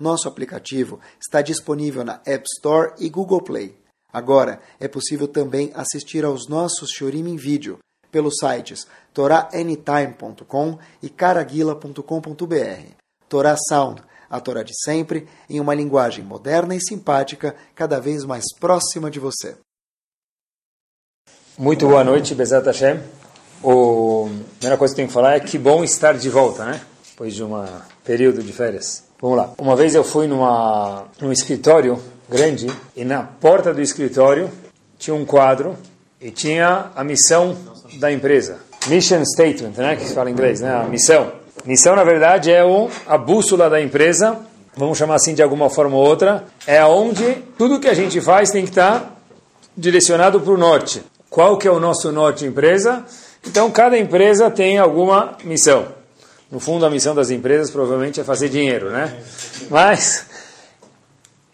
nosso aplicativo está disponível na App Store e Google Play. Agora é possível também assistir aos nossos Shorim em vídeo pelos sites toraanytime.com e caraguila.com.br. Torá Sound, a Torá de sempre, em uma linguagem moderna e simpática, cada vez mais próxima de você. Muito boa noite, Bezat Hashem. O... A primeira coisa que tenho que falar é que bom estar de volta, né? Depois de um período de férias. Vamos lá. Uma vez eu fui numa, num escritório grande e na porta do escritório tinha um quadro e tinha a missão da empresa. Mission Statement, né? Que se fala em inglês, né? A missão. Missão, na verdade, é o, a bússola da empresa, vamos chamar assim de alguma forma ou outra, é onde tudo que a gente faz tem que estar direcionado para o norte. Qual que é o nosso norte empresa? Então, cada empresa tem alguma missão. No fundo, a missão das empresas provavelmente é fazer dinheiro, né? Mas,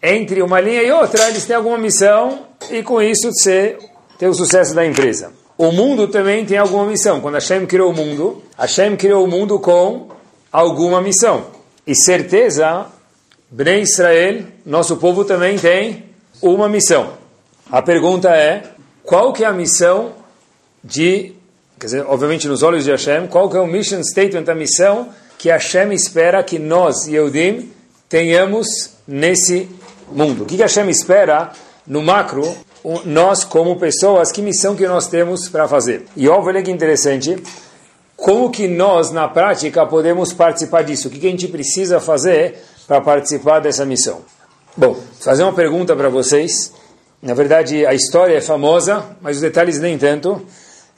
entre uma linha e outra, eles têm alguma missão e com isso você ter o sucesso da empresa. O mundo também tem alguma missão. Quando Hashem criou o mundo, Hashem criou o mundo com alguma missão. E certeza, Bnei Israel, nosso povo também tem uma missão. A pergunta é, qual que é a missão de quer dizer, obviamente nos olhos de Hashem, qual que é o mission statement, a missão que Hashem espera que nós, Yehudim, tenhamos nesse mundo. O que, Hashem espera no macro, nós como pessoas, que missão que nós temos para fazer. E olha que interessante, como que nós, na prática, podemos participar disso? O que, que a gente precisa fazer para participar dessa missão? Bom, fazer uma pergunta para vocês. Na verdade, a história é famosa, mas os detalhes nem tanto.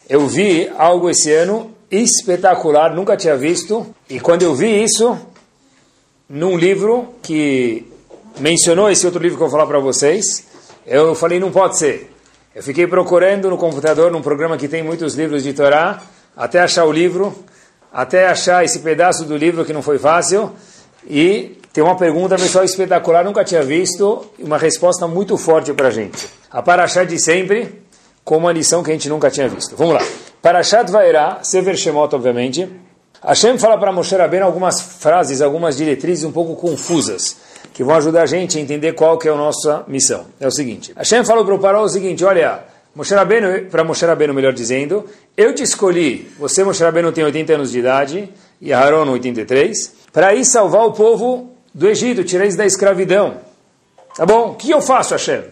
Eu vi algo esse ano espetacular, nunca tinha visto. E quando eu vi isso, num livro que mencionou esse outro livro que eu vou falar para vocês, eu falei, não pode ser. Eu fiquei procurando no computador, num programa que tem muitos livros de Torá, até achar o livro, até achar esse pedaço do livro que não foi fácil. E tem uma pergunta, pessoal, espetacular, nunca tinha visto, e uma resposta muito forte para a gente. A Paraxá de sempre, com uma lição que a gente nunca tinha visto. Vamos lá. Parashat Vaera, Sever Shemot, obviamente. Hashem fala para Moshe Rabbeinu algumas frases, algumas diretrizes um pouco confusas, que vão ajudar a gente a entender qual que é a nossa missão. É o seguinte. Hashem falou para o Paró o seguinte, olha, Moshe para Moshe Rabbeinu, melhor dizendo, eu te escolhi, você Moshe Rabbeinu tem 80 anos de idade, e Aaron 83, para ir salvar o povo do Egito, tirar eles da escravidão. Tá bom? O que eu faço, Hashem?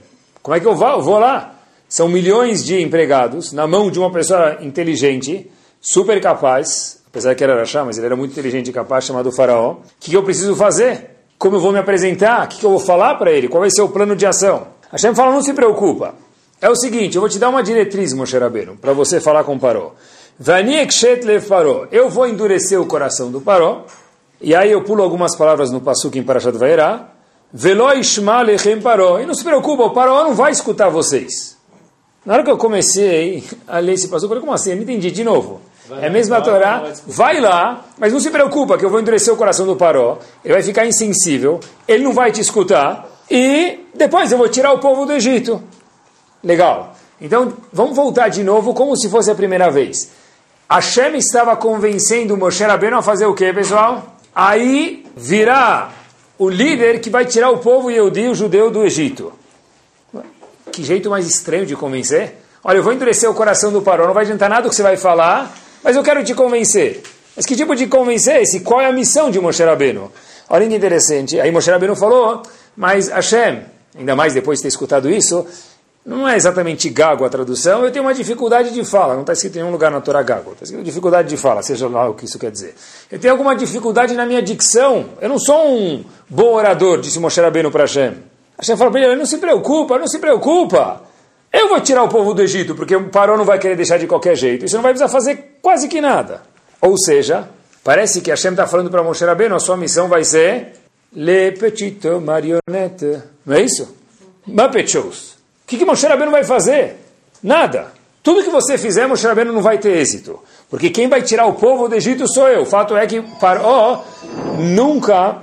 Como é que eu vou, eu vou lá? São milhões de empregados na mão de uma pessoa inteligente, super capaz, apesar que era Rachá, mas ele era muito inteligente e capaz, chamado Faraó. O que, eu preciso fazer? Como eu vou me apresentar? O que, eu vou falar para ele? Qual vai ser o plano de ação? Hashem fala, não se preocupa. É o seguinte, eu vou te dar uma diretriz, Moshe Rabbeinu, para você falar com o Paró. Paró. Eu vou endurecer o coração do Paró, e aí eu pulo algumas palavras no Pasuk em Parashat Vaerá. Velo Paró. E não se preocupa, o Paró não vai escutar vocês. Na hora que eu comecei a ler esse passo, eu falei, como assim? Eu não entendi, de novo. Vai, é a mesma vai, Torá, vai, lá, mas não se preocupa que eu vou endurecer o coração do Paró, ele vai ficar insensível, ele não vai te escutar, e depois eu vou tirar o povo do Egito. Legal. Então, vamos voltar de novo como se fosse a primeira vez. Hashem estava convencendo Moshe Rabbeinu a fazer o que, pessoal? Aí virá o líder que vai tirar o povo Yehudi, o judeu, do Egito. Que jeito mais estranho de convencer. Olha, eu vou endurecer o coração do Paró, não vai adiantar nada o que você vai falar, mas eu quero te convencer. Mas que tipo de convencer é esse? Qual é a missão de Moshe Rabbeinu? Olha que interessante. Aí Moshe Rabbeinu falou, mas Hashem, ainda mais depois de ter escutado isso, não é exatamente gago a tradução, eu tenho uma dificuldade de fala. Não está escrito em nenhum lugar na Torá gago. Está escrito dificuldade de fala, seja lá o que isso quer dizer. Eu tenho alguma dificuldade na minha dicção. Eu não sou um bom orador, disse Moshe Rabbeinu para Hashem. Hashem fala para ele, não se preocupa, não se preocupa. Eu vou tirar o povo do Egito, porque o Paró não vai querer deixar de qualquer jeito. E você não vai precisar fazer quase que nada. Ou seja, parece que Hashem está falando para Moshe Rabbeinu, a sua missão vai ser le petite marionnette. Não é isso? Muppet shows. O que, que Moshe Rabbeinu vai fazer? Nada. Tudo que você fizer, Moshe Rabbeinu não vai ter êxito. Porque quem vai tirar o povo do Egito sou eu. O fato é que Paró nunca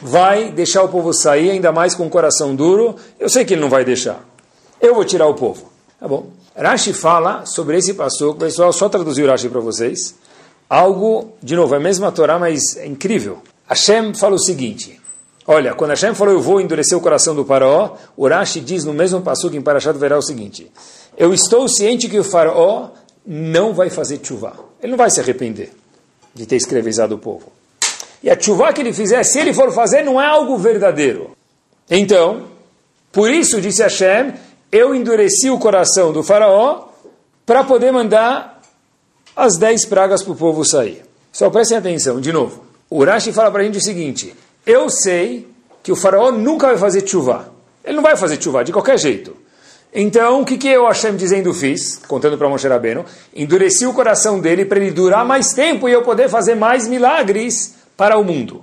vai deixar o povo sair, ainda mais com o coração duro. Eu sei que ele não vai deixar. Eu vou tirar o povo. Tá bom. Rashi fala sobre esse passo, pessoal, só traduzir o Rashi para vocês. Algo, de novo, é a mesma Torá, mas é incrível. Hashem fala o seguinte, olha, quando Hashem falou eu vou endurecer o coração do faraó, o Rashi diz no mesmo passo que em Parashat verá o seguinte, eu estou ciente que o faraó não vai fazer chuva. Ele não vai se arrepender de ter escravizado o povo. E a chuva que ele fizer, se ele for fazer, não é algo verdadeiro. Então, por isso, disse Hashem, eu endureci o coração do faraó para poder mandar as dez pragas para o povo sair. Só prestem atenção, de novo. O Urashi fala para a gente o seguinte, eu sei que o faraó nunca vai fazer chuva. Ele não vai fazer chuva, de qualquer jeito. Então, o que, que eu, Hashem, dizendo fiz, contando para Moshe Rabbeinu, endureci o coração dele para ele durar mais tempo e eu poder fazer mais milagres para o mundo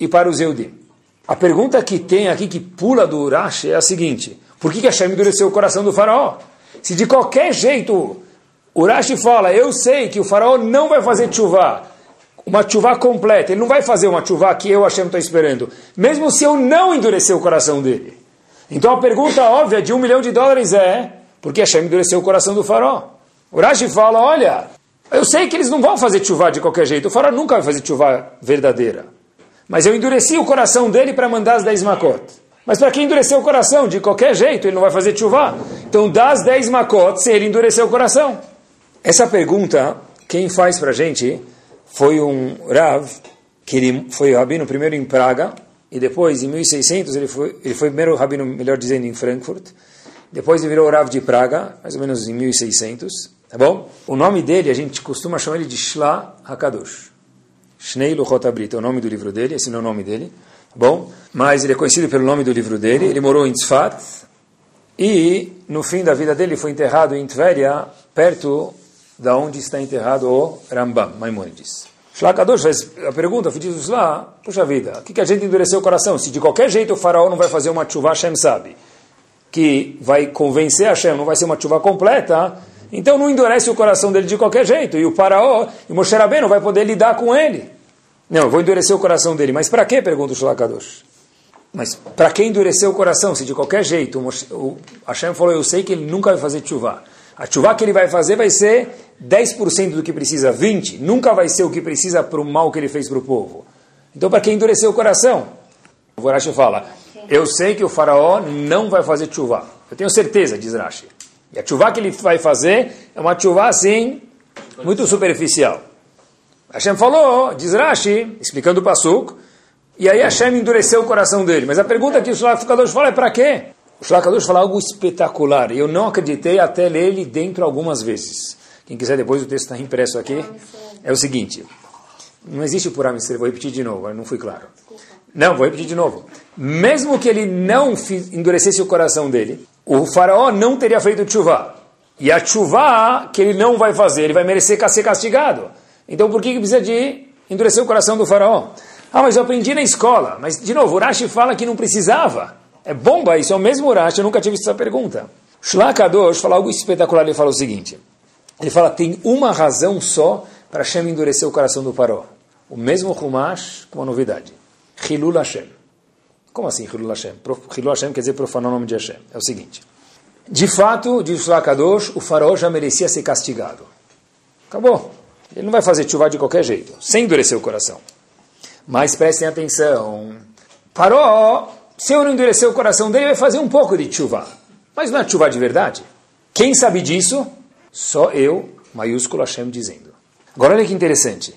e para os Eudim. A pergunta que tem aqui, que pula do Urashi, é a seguinte, por que, que Hashem endureceu o coração do faraó? Se de qualquer jeito, Urashi fala, eu sei que o faraó não vai fazer chuva, uma chuva completa, ele não vai fazer uma chuva que eu, Hashem, estou esperando, mesmo se eu não endurecer o coração dele. Então a pergunta óbvia de um milhão de dólares é, por que Hashem endureceu o coração do faraó? Urashi fala, olha, eu sei que eles não vão fazer chuva de qualquer jeito, o faraó nunca vai fazer chuva verdadeira. Mas eu endureci o coração dele para mandar as dez macotas. Mas para quem endureceu o coração, de qualquer jeito, ele não vai fazer chuva. Então, das 10 macotes, ele endureceu o coração. Essa pergunta, quem faz para a gente foi um Rav, que ele foi rabino primeiro em Praga, e depois, em 1600, ele foi, ele foi primeiro rabino, melhor dizendo, em Frankfurt. Depois ele virou Rav de Praga, mais ou menos em 1600. Tá bom? O nome dele, a gente costuma chamar ele de Shla HaKadosh. Shnei Luchot Abrit, é o nome do livro dele, esse não é o nome dele. Bom, mas ele é conhecido pelo nome do livro dele. Ele morou em Tzfat e no fim da vida dele foi enterrado em Tveria, perto da onde está enterrado o Rambam, Maimonides. Shlakadosh faz a pergunta, diz lá, puxa vida, o que, que a gente endureceu o coração? Se de qualquer jeito o faraó não vai fazer uma chuva, Hashem sabe, que vai convencer Hashem, não vai ser uma chuva completa, então não endurece o coração dele de qualquer jeito, e o faraó, e Moshe Rabbeinu vai poder lidar com ele. Não, eu vou endurecer o coração dele. Mas para quê? Pergunta o Shlakadosh. Mas para que endurecer o coração? Se de qualquer jeito o Hashem falou, eu sei que ele nunca vai fazer chuva. A chuva que ele vai fazer vai ser 10% do que precisa, 20%. Nunca vai ser o que precisa para o mal que ele fez para o povo. Então para que endurecer o coração? O Rashi fala, eu sei que o faraó não vai fazer chuva. Eu tenho certeza, diz Rashi. E a chuva que ele vai fazer é uma chuva assim, muito superficial. Hashem falou, diz Rashi, explicando o Pasuk, e aí Hashem endureceu o coração dele. Mas a pergunta que o Shlakadosh fala é para quê? O Shlakadosh fala algo espetacular, e eu não acreditei até ler ele dentro algumas vezes. Quem quiser depois, o texto está impresso aqui. É o seguinte, não existe por Amister, vou repetir de novo, não fui claro. Não, vou repetir de novo. Mesmo que ele não endurecesse o coração dele, o faraó não teria feito chuva. E a chuva que ele não vai fazer, ele vai merecer ser castigado. Então por que precisa de endurecer o coração do faraó? Ah, mas eu aprendi na escola. Mas, de novo, Urashi fala que não precisava. É bomba, isso é o mesmo Urashi, eu nunca tive essa pergunta. Shlakadosh fala algo espetacular, ele fala o seguinte. Ele fala, tem uma razão só para Hashem endurecer o coração do faraó. O mesmo Humash com uma novidade. Hilul Hashem. Como assim Hilul Hashem? Hilul Hashem quer dizer profanar o nome de Hashem. É o seguinte. De fato, diz Shlakadosh, o faraó já merecia ser castigado. Acabou. Ele não vai fazer chuva de qualquer jeito, sem endurecer o coração. Mas prestem atenção. Paró, se eu não endurecer o coração dele, vai fazer um pouco de chuva. Mas não é chuva de verdade. Quem sabe disso? Só eu, maiúsculo Hashem, dizendo. Agora olha que interessante.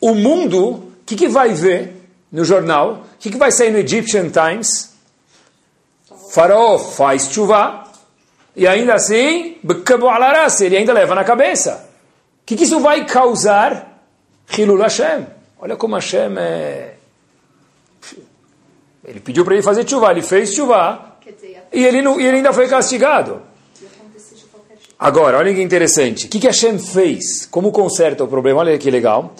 O mundo, o que, que vai ver no jornal? O que, que vai sair no Egyptian Times? Faraó faz chuva e ainda assim, ele ainda leva na cabeça que, que isso vai causar? Hilul Hashem. Olha como Hashem é... Ele pediu para ele fazer chuva, ele fez chuva, e ele, não, e ele ainda foi castigado. Agora, olha que interessante. O que, que Hashem fez? Como conserta o problema? Olha que legal.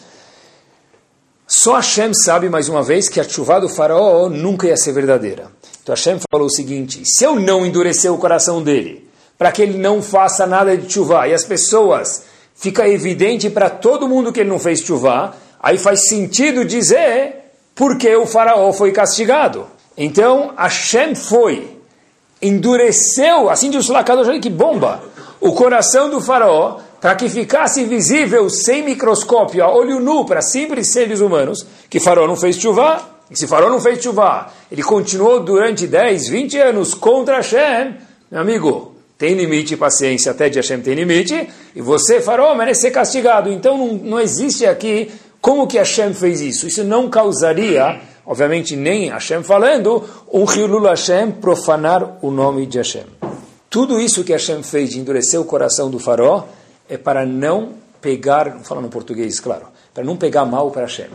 Só Hashem sabe, mais uma vez, que a chuva do faraó nunca ia ser verdadeira. Então Hashem falou o seguinte, se eu não endurecer o coração dele, para que ele não faça nada de chuva, e as pessoas, fica evidente para todo mundo que ele não fez chuva, aí faz sentido dizer porque o faraó foi castigado. Então Hashem foi, endureceu, assim diz o Sulacador, que bomba, o coração do faraó, para que ficasse visível sem microscópio, a olho nu, para simples seres humanos, que Faraó não fez chuva, e se Faraó não fez chuva, ele continuou durante 10, 20 anos contra Hashem, meu amigo, tem limite, paciência, até de Hashem tem limite, e você, Faraó, merece ser castigado. Então não, não existe aqui como que Hashem fez isso. Isso não causaria, obviamente nem Hashem falando, um Hilul Hashem profanar o nome de Hashem. Tudo isso que Hashem fez de endurecer o coração do Faraó, é para não pegar, falando português, claro, para não pegar mal para Hashem.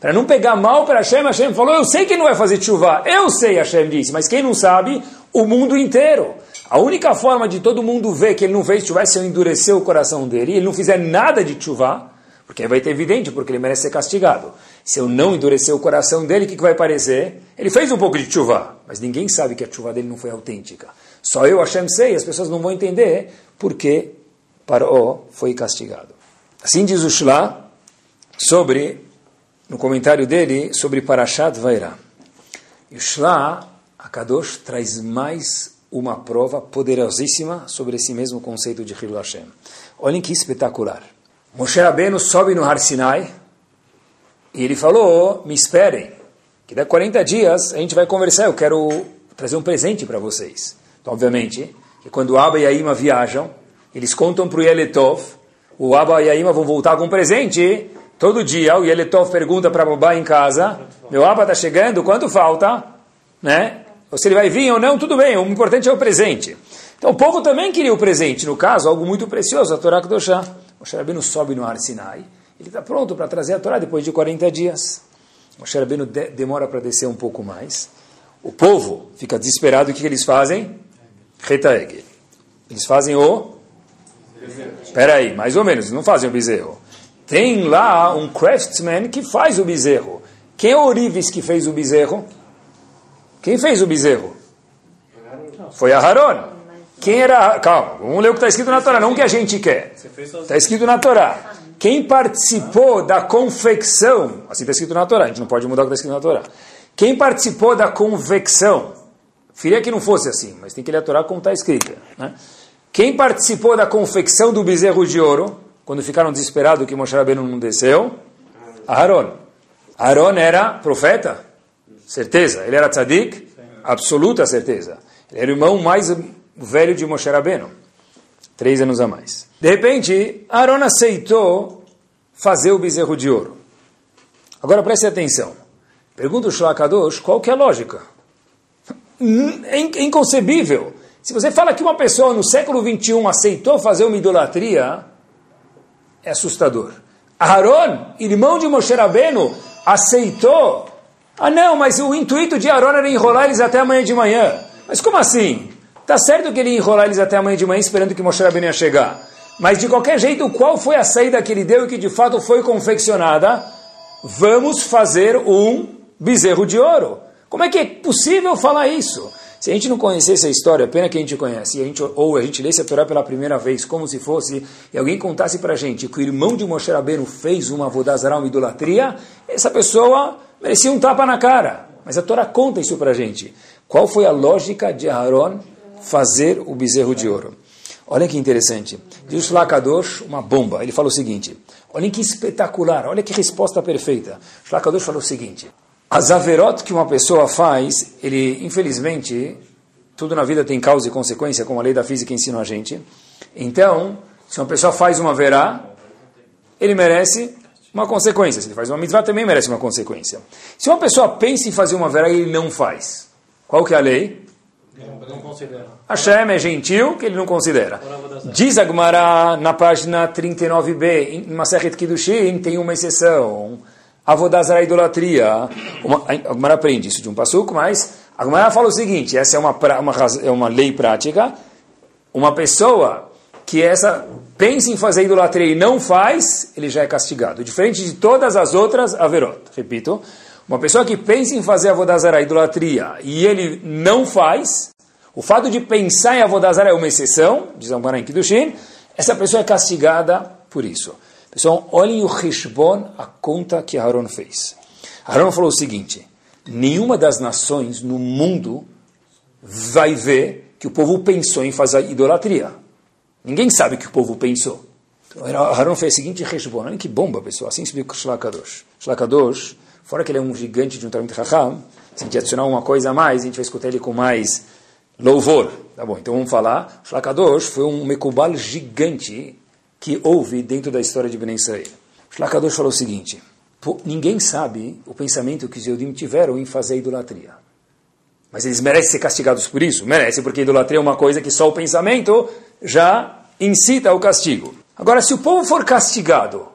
Para não pegar mal para Hashem, Hashem falou, eu sei que não vai fazer chuva, eu sei, Hashem disse, mas quem não sabe, o mundo inteiro. A única forma de todo mundo ver que ele não fez chuva é se eu endurecer o coração dele, e ele não fizer nada de chuva, porque vai ter evidente, porque ele merece ser castigado. Se eu não endurecer o coração dele, o que, que vai parecer? Ele fez um pouco de chuva, mas ninguém sabe que a chuva dele não foi autêntica. Só eu, Hashem, sei, as pessoas não vão entender porque Paró foi castigado. Assim diz o Shla sobre, no comentário dele, sobre Parashat Vairá. E o a Kadosh, traz mais uma prova poderosíssima sobre esse mesmo conceito de Hilul Hashem. Olhem que espetacular. Moshe Rabbeinu sobe no Har Sinai e ele falou, me esperem, que a 40 dias a gente vai conversar, eu quero trazer um presente para vocês. Então, obviamente, que quando Abba e a Ima viajam, eles contam para o Yeletov, o Abba e a Ima vão voltar com um presente. Todo dia o Yeletov pergunta para babá em casa, meu Abba está chegando, quanto falta? Né? Ou se ele vai vir ou não, tudo bem, o importante é o presente. Então o povo também queria o presente, no caso, algo muito precioso, a Torá Kedoshá. O Rabbeinu sobe no Ar Sinai, ele está pronto para trazer a Torá depois de 40 dias. O Rabbeinu de demora para descer um pouco mais. O povo fica desesperado, o que, que eles fazem? Retaeg. Eles fazem o Espera aí, mais ou menos, não fazem o bezerro. Tem lá um craftsman que faz o bezerro. Quem é o Orives que fez o bezerro? Quem fez o bezerro? Foi Aharon. Quem era. Calma, vamos ler o que está escrito na Torá, não o que a gente quer. Está escrito na Torá. Quem participou da confecção, assim está escrito na Torá, a gente não pode mudar o que está escrito na Torá. Quem participou da convecção, queria que não fosse assim, mas tem que ler a Torá como está escrita. Né? Quem participou da confecção do bezerro de ouro, quando ficaram desesperados que Moshe Rabbeinu não desceu? Aaron. Aaron era profeta? Certeza. Ele era tzadik? Absoluta certeza. Ele era o irmão mais velho de Moshe Rabbeinu. Três anos a mais. De repente, Aaron aceitou fazer o bezerro de ouro. Agora preste atenção. Pergunta o Shlakadosh qual que é a lógica. É inconcebível. Se você fala que uma pessoa no século 21 aceitou fazer uma idolatria, é assustador. Aaron, irmão de Moshe Rabbeinu, aceitou. Ah não, mas o intuito de Aaron era enrolar eles até amanhã de manhã. Mas como assim? Tá certo que ele ia enrolar eles até amanhã de manhã esperando que Moshe Rabbeinu ia chegar. Mas de qualquer jeito, qual foi a saída que ele deu e que de fato foi confeccionada? Vamos fazer um bezerro de ouro. Como é que é possível falar isso? Se a gente não conhecesse a história, pena que a gente conhece, a gente, ou a gente lesse a Torá pela primeira vez, como se fosse, e alguém contasse para a gente que o irmão de Moshe Rabbeinu fez uma vodazara, uma idolatria, essa pessoa merecia um tapa na cara. Mas a Torá conta isso para a gente. Qual foi a lógica de Aaron fazer o bezerro de ouro? Olha que interessante. Diz o Lakadosh, uma bomba. Ele falou o seguinte: olhem que espetacular, olha que resposta perfeita. O Lakadosh falou o seguinte: as averot que uma pessoa faz, ele, infelizmente, tudo na vida tem causa e consequência, como a lei da física ensina a gente. Então, se uma pessoa faz uma verá, ele merece uma consequência. Se ele faz uma mitzvah, também merece uma consequência. Se uma pessoa pensa em fazer uma verá e ele não faz, qual que é a lei? Não considera. Hashem é gentil, que ele não considera. Diz a Gemara na página 39b, em Masechet Kiddushin, tem uma exceção. Avodazara é idolatria. A Gemara aprende isso de um passuco, mas a Gemara fala o seguinte: essa é uma, uma, é uma lei prática. Uma pessoa que essa pensa em fazer idolatria e não faz, ele já é castigado. Diferente de todas as outras averot. Repito, uma pessoa que pensa em fazer a idolatria, e ele não faz, o fato de pensar em avodazara é uma exceção, diz Amara em Kiddushin, essa pessoa é castigada por isso. Pessoal, olhem o Hishbon, a conta que Aaron fez. Aaron falou o seguinte, nenhuma das nações no mundo vai ver que o povo pensou em fazer idolatria. Ninguém sabe o que o povo pensou. Então, Aaron fez o seguinte Heshbon. Olha que bomba, pessoal. Assim explica o Shlakadosh. Shlakadosh, fora que ele é um gigante de um Talmud Raham, se a gente adicionar uma coisa a mais, a gente vai escutar ele com mais louvor. Tá bom, então vamos falar. Shlakadosh foi um Mekubal gigante que houve dentro da história de Ben Israel. Shlakadosh falou o seguinte, ninguém sabe o pensamento que os Yodim tiveram em fazer idolatria. Mas eles merecem ser castigados por isso? Merecem, porque idolatria é uma coisa que só o pensamento já incita o castigo. Agora, se o povo for castigado,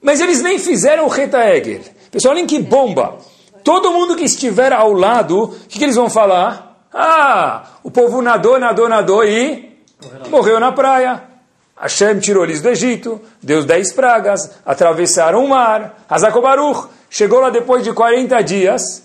mas eles nem fizeram o Reta Egel, pessoal, olhem que bomba. Todo mundo que estiver ao lado, o que, que eles vão falar? Ah, o povo nadou, nadou, nadou e morreu na praia. Hashem tirou eles do Egito, deu dez pragas, atravessaram o mar, Hazakobaruch, chegou lá depois de 40 dias.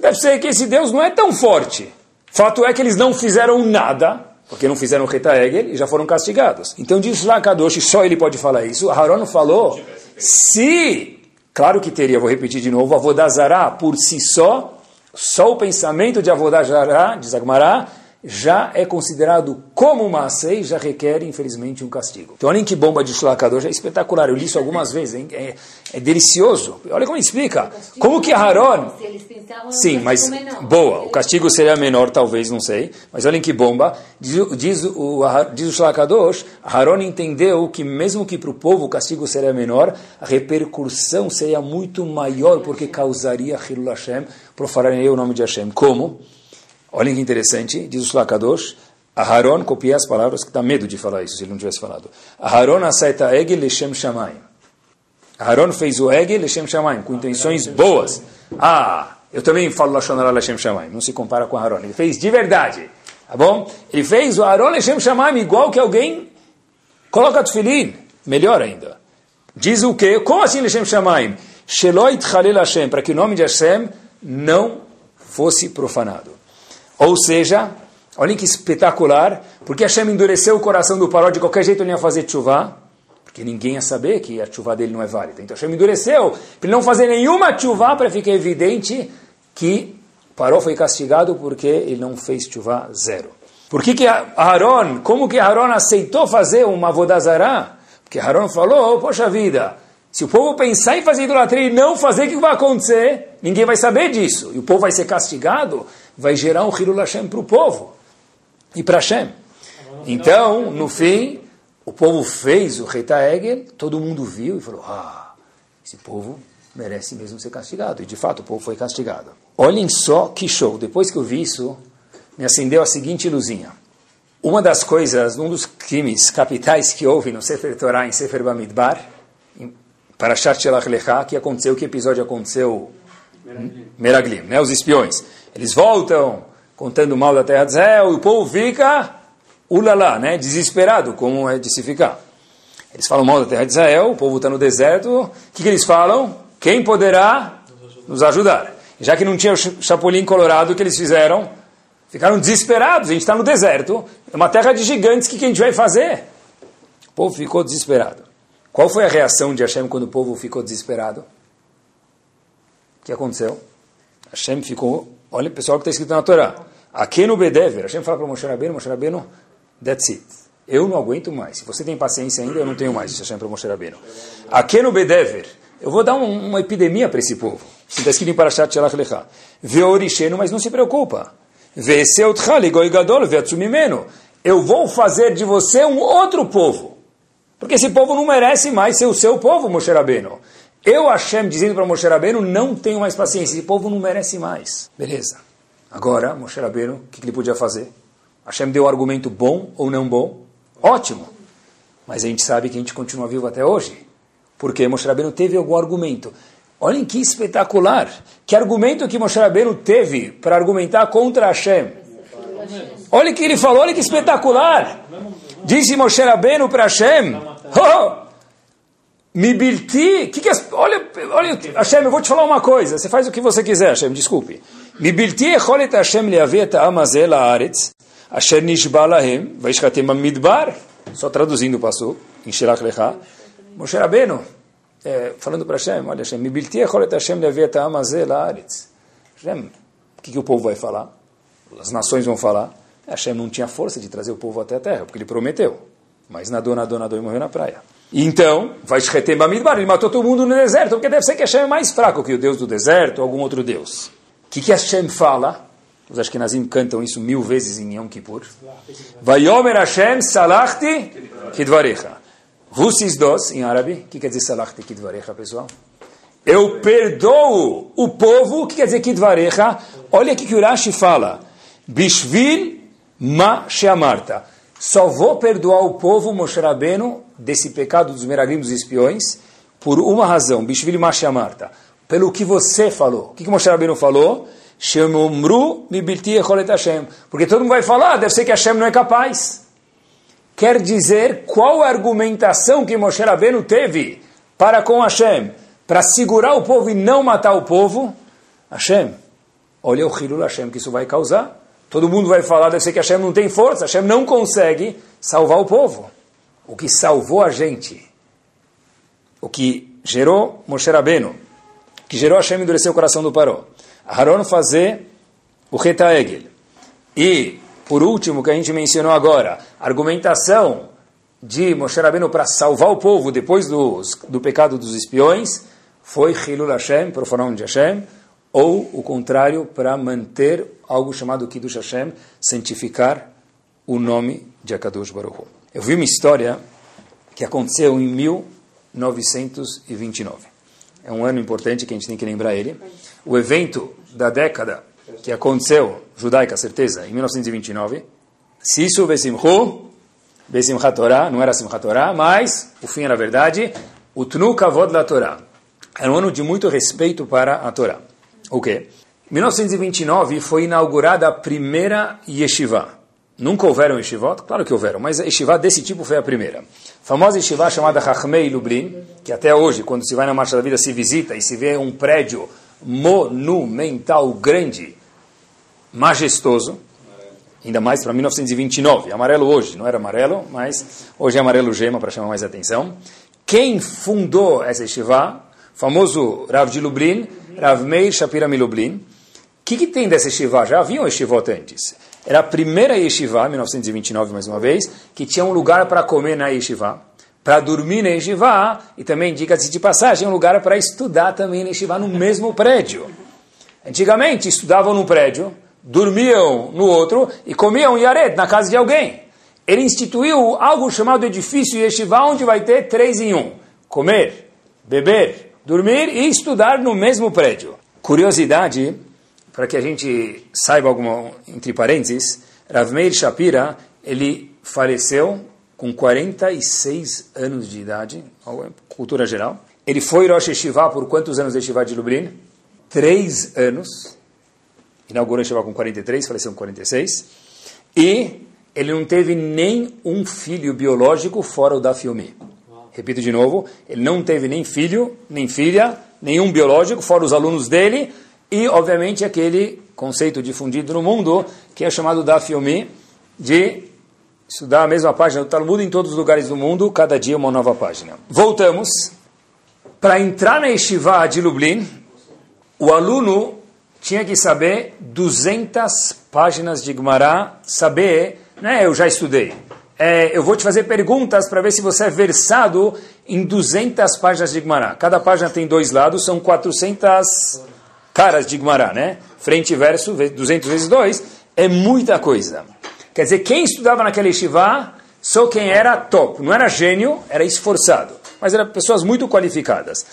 Deve ser que esse Deus não é tão forte. Fato é que eles não fizeram nada, porque não fizeram Reta Egel e já foram castigados. Então diz lá Kadosh, só ele pode falar isso. Haron falou, se, claro que teria, vou repetir de novo, Avodazará por si só, só o pensamento de Avodazará, diz Agmará, já é considerado como uma e já requer, infelizmente, um castigo. Então, olhem que bomba de Shlakador, já é espetacular. Eu li isso algumas vezes, é, é, delicioso. Olha como explica. Como que Haron... Sim, mas boa, o castigo seria menor, talvez, não sei. Mas olhem que bomba. Diz, diz o, diz o Shlakadosh, Haron entendeu que mesmo que para o povo o castigo seria menor, a repercussão seria muito maior, porque causaria Hilul Hashem, profanaria o nome de Hashem. Como? Olhem que interessante, diz o Shlakadosh, Aharon, copiei as palavras que dá medo de falar isso, se ele não tivesse falado. Aharon aceita Egel Leshem Shamayim. Aharon fez o Egel Leshem Shamayim, com intenções boas. Ah, eu também falo Lashonara Leshem Shamayim, não se compara com Aharon. Ele fez de verdade, tá bom? Ele fez o Aharon Leshem Shamayim igual que alguém coloca tefilin, melhor ainda. Diz o quê? Como assim Leshem Shamayim? Sheloit Chalel Hashem, para que o nome de Hashem não fosse profanado. Ou seja, olhem que espetacular, porque Hashem endureceu o coração do Paró, de qualquer jeito ele ia fazer chuva, porque ninguém ia saber que a chuva dele não é válida. Então Hashem endureceu, para ele não fazer nenhuma chuva, para ficar evidente que Paró foi castigado porque ele não fez chuva zero. Por que que Aaron, como que Aaron aceitou fazer uma vodazará? Porque Aaron falou, poxa vida, se o povo pensar em fazer idolatria e não fazer, o que vai acontecer? Ninguém vai saber disso. E o povo vai ser castigado vai gerar um Hilul Hashem para o povo e para Hashem. Então, no fim, o povo fez o Reita Egel, todo mundo viu e falou: Ah, esse povo merece mesmo ser castigado. E de fato, o povo foi castigado. Olhem só que show. Depois que eu vi isso, me acendeu a seguinte luzinha. Uma das coisas, um dos crimes capitais que houve no Sefer Torah, em Sefer Bamidbar, para Shalach Lecha, que aconteceu, que episódio aconteceu? Meraglim, né? Os espiões. Eles voltam contando mal da terra de Israel e o povo fica ulala, né? desesperado, como é de se ficar. Eles falam mal da terra de Israel, o povo está no deserto. O que, que eles falam? Quem poderá nos ajudar? Já que não tinha o chapolim colorado, o que eles fizeram? Ficaram desesperados. A gente está no deserto, é uma terra de gigantes, o que, que a gente vai fazer? O povo ficou desesperado. Qual foi a reação de Hashem quando o povo ficou desesperado? O que aconteceu? Hashem ficou Olha, pessoal, que está escrito na Torá. no Bedever, Hashem fala para Moshe Rabbeinu, Moshe Rabbeinu, that's it. Eu não aguento mais. Se você tem paciência ainda, eu não tenho mais, disse Hashem para Moshe Rabbeinu. no Bedever, eu vou dar um, uma epidemia para esse povo. Está escrito em Parashat Shalach Lecha. Veorishenu, mas não se preocupa. Eu vou fazer de você um outro povo. Porque esse povo não merece mais ser o seu povo, Moshe Rabbeinu. Eu, Hashem, dizendo para Moshe Rabbeinu, não tenho mais paciência, esse povo não merece mais. Beleza. Agora, Moshe Rabbeinu, o que, que ele podia fazer? Hashem deu um argumento bom ou não bom? Ótimo. Mas a gente sabe que a gente continua vivo até hoje. Porque Moshe Rabbeinu teve algum argumento. Olhem que espetacular. Que argumento que Moshe Rabbeinu teve para argumentar contra Hashem. Olha o que ele falou, olha que espetacular. Disse Moshe Rabbeinu para Hashem, oh, Mibilti, que que as, olha, olha, Hashem, eu vou te falar uma coisa, você faz o que você quiser, Hashem, desculpe. Mibilti echolet Hashem leaveh ta'amazel haaretz, asher nishba lahem, vaishchatem midbar, só traduzindo o passo, em Shirach Lecha, Moshe Rabbeinu, é, falando para Hashem, olha Hashem, Mibilti echolet Hashem leaveh ta'amazel haaretz, Hashem, o que, que o povo vai falar? As nações vão falar, Hashem não tinha força de trazer o povo até a terra, porque ele prometeu, mas nadou, nadou, nadou e morreu na praia. Então, vai Shretem Bamidbar, ele matou todo mundo no deserto, porque deve ser que Hashem é mais fraco que o Deus do deserto ou algum outro Deus. O que, que Hashem fala? Os Ashkenazim cantam isso mil vezes em Yom Kippur. Vayomer Hashem salachti kidvarecha. Vusis dos, em árabe. O que quer dizer salachti kidvarecha, pessoal? Eu perdoo o povo. O que quer dizer kidvarecha? Olha o que o Rashi fala. Bishvil ma sheamarta. Só vou perdoar o povo, Moshe Rabbeinu, desse pecado dos meragrim dos espiões, por uma razão, Bishvili Mashamarta, pelo que você falou. O que, que Moshe Rabbeinu falou? Shemumru mibilti echolet Hashem. Porque todo mundo vai falar, deve ser que Hashem não é capaz. Quer dizer, qual a argumentação que Moshe Rabbeinu teve para com Hashem? Para segurar o povo e não matar o povo? Hashem, olha o Hilul Hashem que isso vai causar. Todo mundo vai falar, deve ser que Hashem não tem força, Hashem não consegue salvar o povo. O que salvou a gente, o que gerou Moshe Rabbeinu, que gerou Hashem endurecer o coração do Paró. Haron fazer o Retaegel. E, por último, que a gente mencionou agora, argumentação de Moshe Rabbeinu para salvar o povo depois dos, do pecado dos espiões foi Hilul Hashem, profanar de Hashem, ou o contrário, para manter algo chamado Kiddush Hashem, santificar o nome de Akadosh Baruch Hu. Eu vi uma história que aconteceu em 1929. É um ano importante que a gente tem que lembrar ele. O evento da década que aconteceu, judaica, certeza, em 1929, Sisu Besimchu, Besimchat Torah, não era Simchat Torah, mas o fim era verdade, o Tnu Kavod la Torah. Era um ano de muito respeito para a Torá. O quê? Em 1929 foi inaugurada a primeira yeshiva. Nunca houveram yeshivot? Claro que houveram, mas a yeshiva desse tipo foi a primeira. A famosa yeshiva chamada Chachmei Lublin, que até hoje, quando se vai na Marcha da Vida, se visita e se vê um prédio monumental, grande, majestoso, ainda mais para 1929. Amarelo hoje, não era amarelo, mas hoje é amarelo gema para chamar mais atenção. Quem fundou essa yeshiva? Famoso Rav de Lublin, Rav Meir Shapira Milublin. O que, que tem dessa yeshiva? Já haviam yeshivot antes. Era a primeira yeshiva, 1929 mais uma vez, que tinha um lugar para comer na yeshiva, para dormir na yeshiva, e também, diga-se de passagem, um lugar para estudar também na yeshiva, no mesmo prédio. Antigamente, estudavam no prédio, dormiam no outro e comiam yaret na casa de alguém. Ele instituiu algo chamado edifício yeshiva, onde vai ter três em um. Comer, beber, dormir e estudar no mesmo prédio. Curiosidade, para que a gente saiba alguma, entre parênteses, Rav Meir Shapira, ele faleceu com 46 anos de idade, cultura geral. Ele foi Rosh Yeshiva por quantos anos de Yeshiva de Lublin? Três anos. Inaugurou Yeshiva com 43, faleceu com 46. E ele não teve nem um filho biológico fora o da Filme. Repito de novo, ele não teve nem filho, nem filha, nenhum biológico, fora os alunos dele, e, obviamente, aquele conceito difundido no mundo, que é chamado da Filme, de estudar a mesma página do Talmud em todos os lugares do mundo, cada dia uma nova página. Voltamos. Para entrar na Yeshiva de Lublin, o aluno tinha que saber 200 páginas de Gemara, saber, né, eu já estudei, é, eu vou te fazer perguntas para ver se você é versado em 200 páginas de Gemara. Cada página tem dois lados, são 400 caras de Gemara, né? Frente e verso, 200 vezes 2, é muita coisa. Quer dizer, quem estudava naquela yeshiva, só quem era top. Não era gênio, era esforçado. Mas eram pessoas muito qualificadas.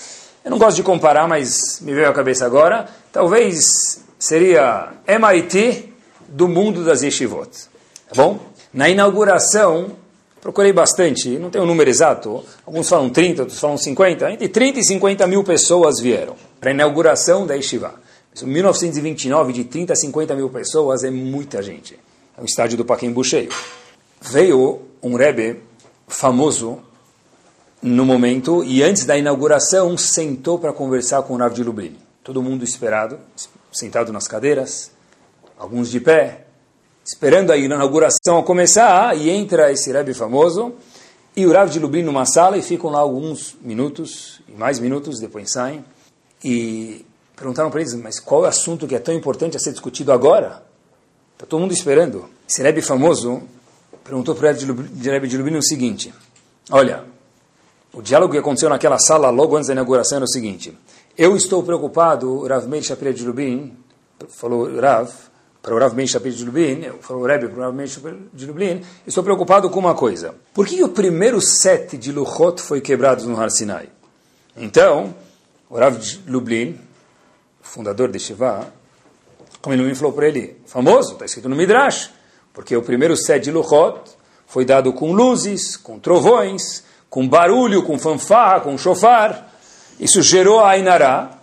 Eu não gosto de comparar, mas me veio à cabeça agora. Talvez seria MIT do mundo das yeshivot. Tá bom? Na inauguração, procurei bastante, não tenho o um número exato, alguns falam 30, outros falam 50, entre 30 e 50 mil pessoas vieram para a inauguração da Yeshiva. Em 1929, de 30 a 50 mil pessoas é muita gente. É o estádio do Paquembu cheio. Veio um Rebbe famoso no momento e antes da inauguração sentou para conversar com o Rav de Lublin. Todo mundo esperado, sentado nas cadeiras, alguns de pé, esperando a inauguração começar, e entra esse Rebbe famoso e o Rav de Lublin numa sala e ficam lá alguns minutos, e mais minutos, depois saem, e perguntaram para eles, mas qual é o assunto que é tão importante a ser discutido agora? Está todo mundo esperando. Esse Rebbe famoso perguntou para o Rebbe de Lublin o seguinte, olha, o diálogo que aconteceu naquela sala logo antes da inauguração era o seguinte, eu estou preocupado, Rav Meir Shapir de Lublin, falou Rav, para o Rav Meir Shapir de Lublin, falou o Rebbe para o Rav Meir Shapir de Lublin, estou preocupado com uma coisa. Por que o primeiro set de Luchot foi quebrado no Har Sinai? Então, o Rav de Lublin, fundador de Shiva, como ele falou para ele, famoso, está escrito no Midrash, porque o primeiro set de Luchot foi dado com luzes, com trovões, com barulho, com fanfarra, com chofar. Isso gerou a Ainará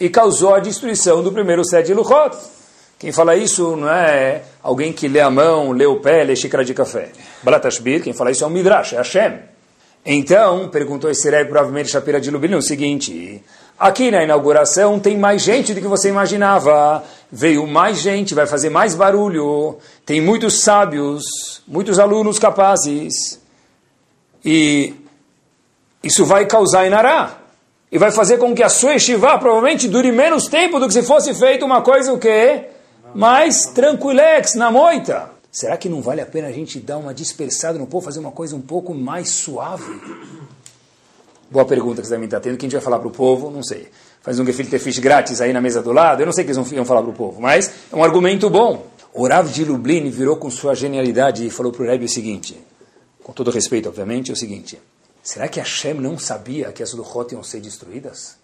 e causou a destruição do primeiro set de Luchot. Quem fala isso não é alguém que lê a mão, lê o pé, lê xícara de café. Balatashbir, quem fala isso é o Midrash, é Hashem. Então, perguntou esse rei provavelmente Shapira de Lublin o seguinte, aqui na inauguração tem mais gente do que você imaginava, veio mais gente, vai fazer mais barulho, tem muitos sábios, muitos alunos capazes, e isso vai causar inará, e vai fazer com que a sua estivá provavelmente dure menos tempo do que se fosse feito uma coisa o quê? Mais tranquilex, na moita. Será que não vale a pena a gente dar uma dispersada no povo, fazer uma coisa um pouco mais suave? Boa pergunta que você devem estar tendo. Quem a gente vai falar para o povo? Não sei. Faz um gefilte fish grátis aí na mesa do lado. Eu não sei o que eles vão falar para o povo, mas é um argumento bom. O Rav de Lublin virou com sua genialidade e falou para o Rebbe o seguinte, com todo respeito, obviamente, é o seguinte. Será que Hashem não sabia que as Luchot iam ser destruídas?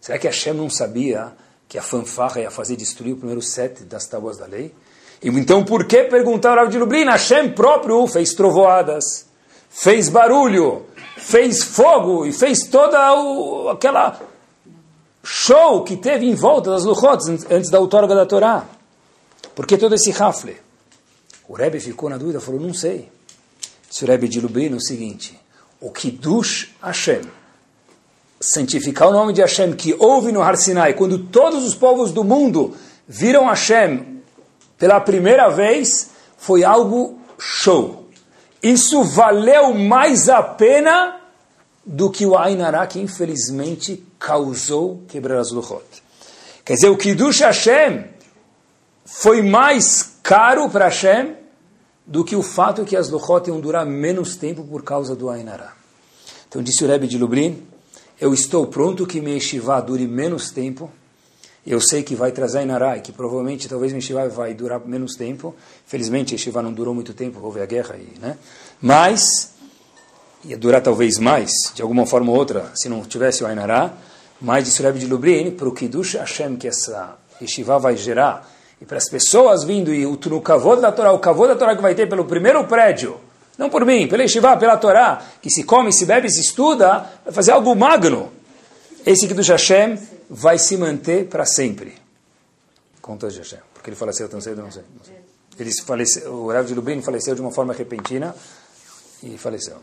Será que Hashem não sabia que a fanfarra ia fazer destruir o primeiro sete das tábuas da lei? Então, por que perguntar ao de Lublin? Hashem próprio fez trovoadas, fez barulho, fez fogo e fez toda o, aquela show que teve em volta das Luchot antes da outorga da Torá. Por que todo esse rafle? O Rebbe ficou na dúvida, falou, não sei. Disse o Rebbe de Lublin o seguinte, o Kiddush Hashem, santificar o nome de Hashem, que houve no Har Sinai, quando todos os povos do mundo viram Hashem pela primeira vez foi algo show. Isso valeu mais a pena do que o Ainará, que infelizmente causou quebrar as Luchot. Quer dizer, o Kiddush Hashem foi mais caro para Hashem do que o fato que as Luchot iam durar menos tempo por causa do Ainará. Então disse o Rebbe de Lublin, eu estou pronto que me Yeshiva dure menos tempo, eu sei que vai trazer Inará, e que provavelmente talvez o Yeshiva vai durar menos tempo. Felizmente, o Yeshiva não durou muito tempo, houve a guerra, e, né? mas ia durar talvez mais, de alguma forma ou outra, se não tivesse o Ainará. Mas disse o Rebbe de Lublin, para o Kiddush Hashem que essa Yeshiva vai gerar, e para as pessoas vindo, e o no kavod da Torá, o kavod da Torá que vai ter pelo primeiro prédio, não por mim, pela Yeshiva, pela Torá, que se come, se bebe, se estuda, vai fazer algo magno. Esse Kiddush Hashem vai se manter para sempre. Conta de Hashem. Porque ele faleceu tão cedo, não sei. Não sei. Ele faleceu, o Rav de Lublin faleceu de uma forma repentina e faleceu.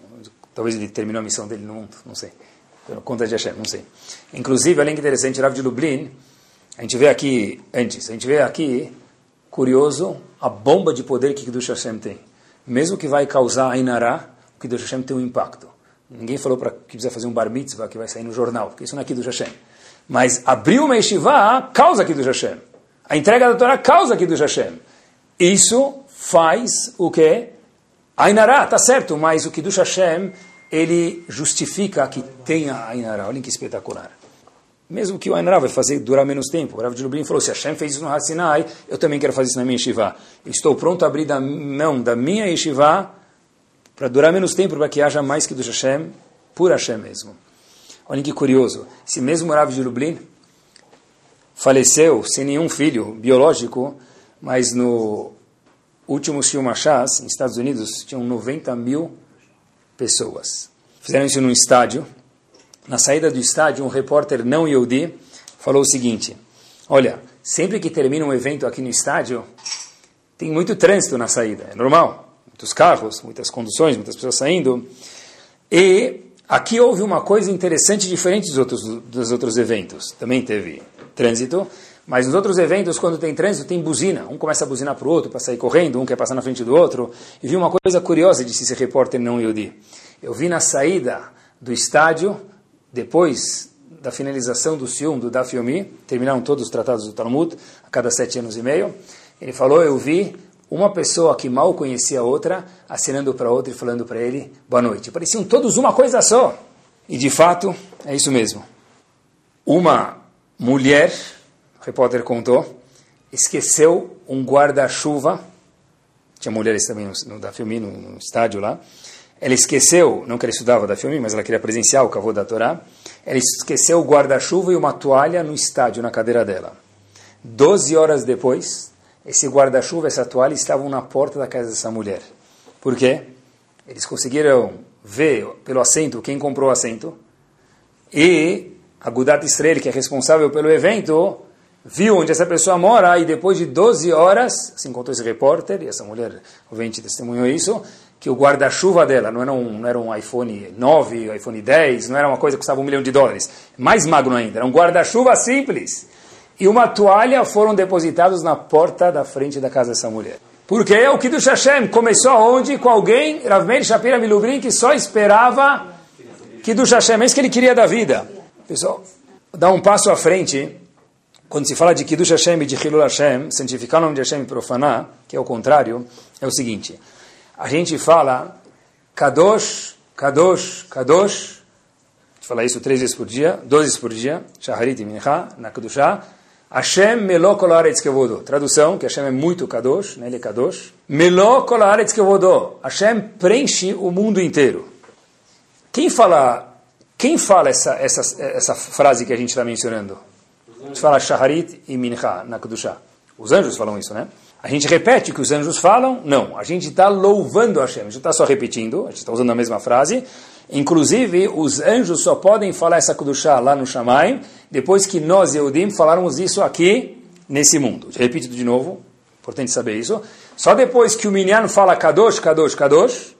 Talvez ele terminou a missão dele no mundo, não sei. Conta de Hashem, não sei. Inclusive, além que interessante, Rav de Lublin, a gente vê aqui, antes, a gente vê aqui, curioso, a bomba de poder que Kiddush Hashem tem. Mesmo que vai causar a Inará, o Kiddush Hashem tem um impacto. Ninguém falou para que quiser fazer um bar mitzvah que vai sair no jornal, porque isso não é Kiddush Hashem. Mas abrir uma yeshiva causa do Hashem. A entrega da Torá causa do Hashem. Isso faz o quê? Ainará, tá certo, mas o Kiddush Hashem, ele justifica que tenha Ainará. Olhem que espetacular. Mesmo que o Ainará vai fazer durar menos tempo. O Rav de Lublin falou, se Hashem fez isso no Hassinai, eu também quero fazer isso na minha yeshiva. Estou pronto a abrir da mão da minha yeshiva para durar menos tempo, para que haja mais Kiddush Hashem, por Hashem mesmo. Olhem que curioso, esse mesmo Rav de Lublin faleceu sem nenhum filho biológico, mas no último Shil Machas, nos Estados Unidos, tinham 90 mil pessoas. Fizeram isso num estádio. Na saída do estádio, um repórter não Yehudi falou o seguinte, olha, sempre que termina um evento aqui no estádio, tem muito trânsito na saída, é normal. muitos carros, muitas conduções, muitas pessoas saindo. E aqui houve uma coisa interessante, diferente dos outros, dos outros eventos. Também teve trânsito, mas nos outros eventos, quando tem trânsito, tem buzina. Um começa a buzinar para o outro, para sair correndo, um quer passar na frente do outro. E vi uma coisa curiosa, disse esse repórter não Yudi. Eu vi na saída do estádio, depois da finalização do Sium, do Daf Yomi, terminaram todos os tratados do Talmud, a cada sete anos e meio. Ele falou, eu vi uma pessoa que mal conhecia a outra, assinando para outra e falando para ele, boa noite. Pareciam todos uma coisa só. E de fato, é isso mesmo. Uma mulher o repórter contou, esqueceu um guarda-chuva, tinha mulheres também no, no da filme, no, no, estádio lá, ela esqueceu, não que ela estudava da filme, mas ela queria presenciar o cavô da Torá, ela esqueceu o guarda-chuva e uma toalha no estádio, na cadeira dela. Doze horas depois, esse guarda-chuva, essa toalha estavam na porta da casa dessa mulher. Por quê? Eles conseguiram ver pelo assento quem comprou o assento e a Gudat Israel, que é responsável pelo evento, viu onde essa pessoa mora e depois de 12 horas, assim contou esse repórter, e essa mulher, ouvinte, testemunhou isso, que o guarda-chuva dela não era, um, não era um iPhone 9, iPhone 10, não era uma coisa que custava um milhão de dólares, mais magno ainda, era um guarda-chuva simples. E uma toalha foram depositados na porta da frente da casa dessa mulher. Porque o Kiddush Hashem começou aonde? Com alguém, Rav Meir Shapira Milubrin, que só esperava Kiddush Hashem, é isso que ele queria da vida. Pessoal, dá um passo à frente quando se fala de Kiddush Hashem e de Hilul Hashem, santificar o nome de Hashem e profanar, que é o contrário, é o seguinte. A gente fala Kadosh, Kadosh, Kadosh, a gente fala isso três vezes por dia, dois vezes por dia, Shaharit e Mincha, na Kedushá, Hashem melo kol haaretz kevodo. Tradução, que Hashem é muito Kadosh, né, ele é Kadosh. Melo kol haaretz kevodo. Hashem preenche o mundo inteiro. Quem fala, quem fala essa, essa, essa frase que a gente está mencionando? A gente fala Shaharit e Mincha na. Os anjos falam isso, né? A gente repete o que os anjos falam? Não. A gente está louvando Hashem. A gente está só repetindo, a gente está usando a mesma frase. Inclusive, os anjos só podem falar essa Kedushá lá no Shamayim, depois que nós, Yehudim, falarmos isso aqui nesse mundo. Repito de novo, importante saber isso. Só depois que o Minyan fala Kadosh, Kadosh, Kadosh,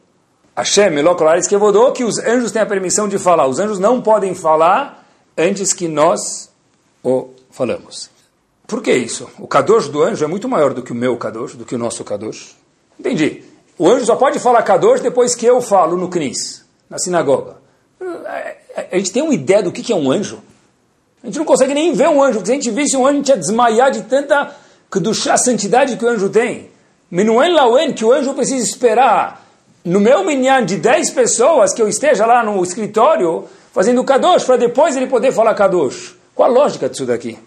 Hashem, Elokolares, Kevodô, que os anjos têm a permissão de falar. Os anjos não podem falar antes que nós o falamos. Por que isso? O Kadosh do anjo é muito maior do que o meu Kadosh, do que o nosso Kadosh. Entendi. O anjo só pode falar Kadosh depois que eu falo no Knis, na sinagoga. A gente tem uma ideia do que é um anjo? A gente não consegue nem ver um anjo. Se a gente visse um anjo, a gente ia desmaiar de tanta a santidade que o anjo tem. Menuen Lauen, que o anjo precisa esperar no meu minyan de 10 pessoas que eu esteja lá no escritório fazendo Kadosh, para depois ele poder falar Kadosh. Qual a lógica disso daqui?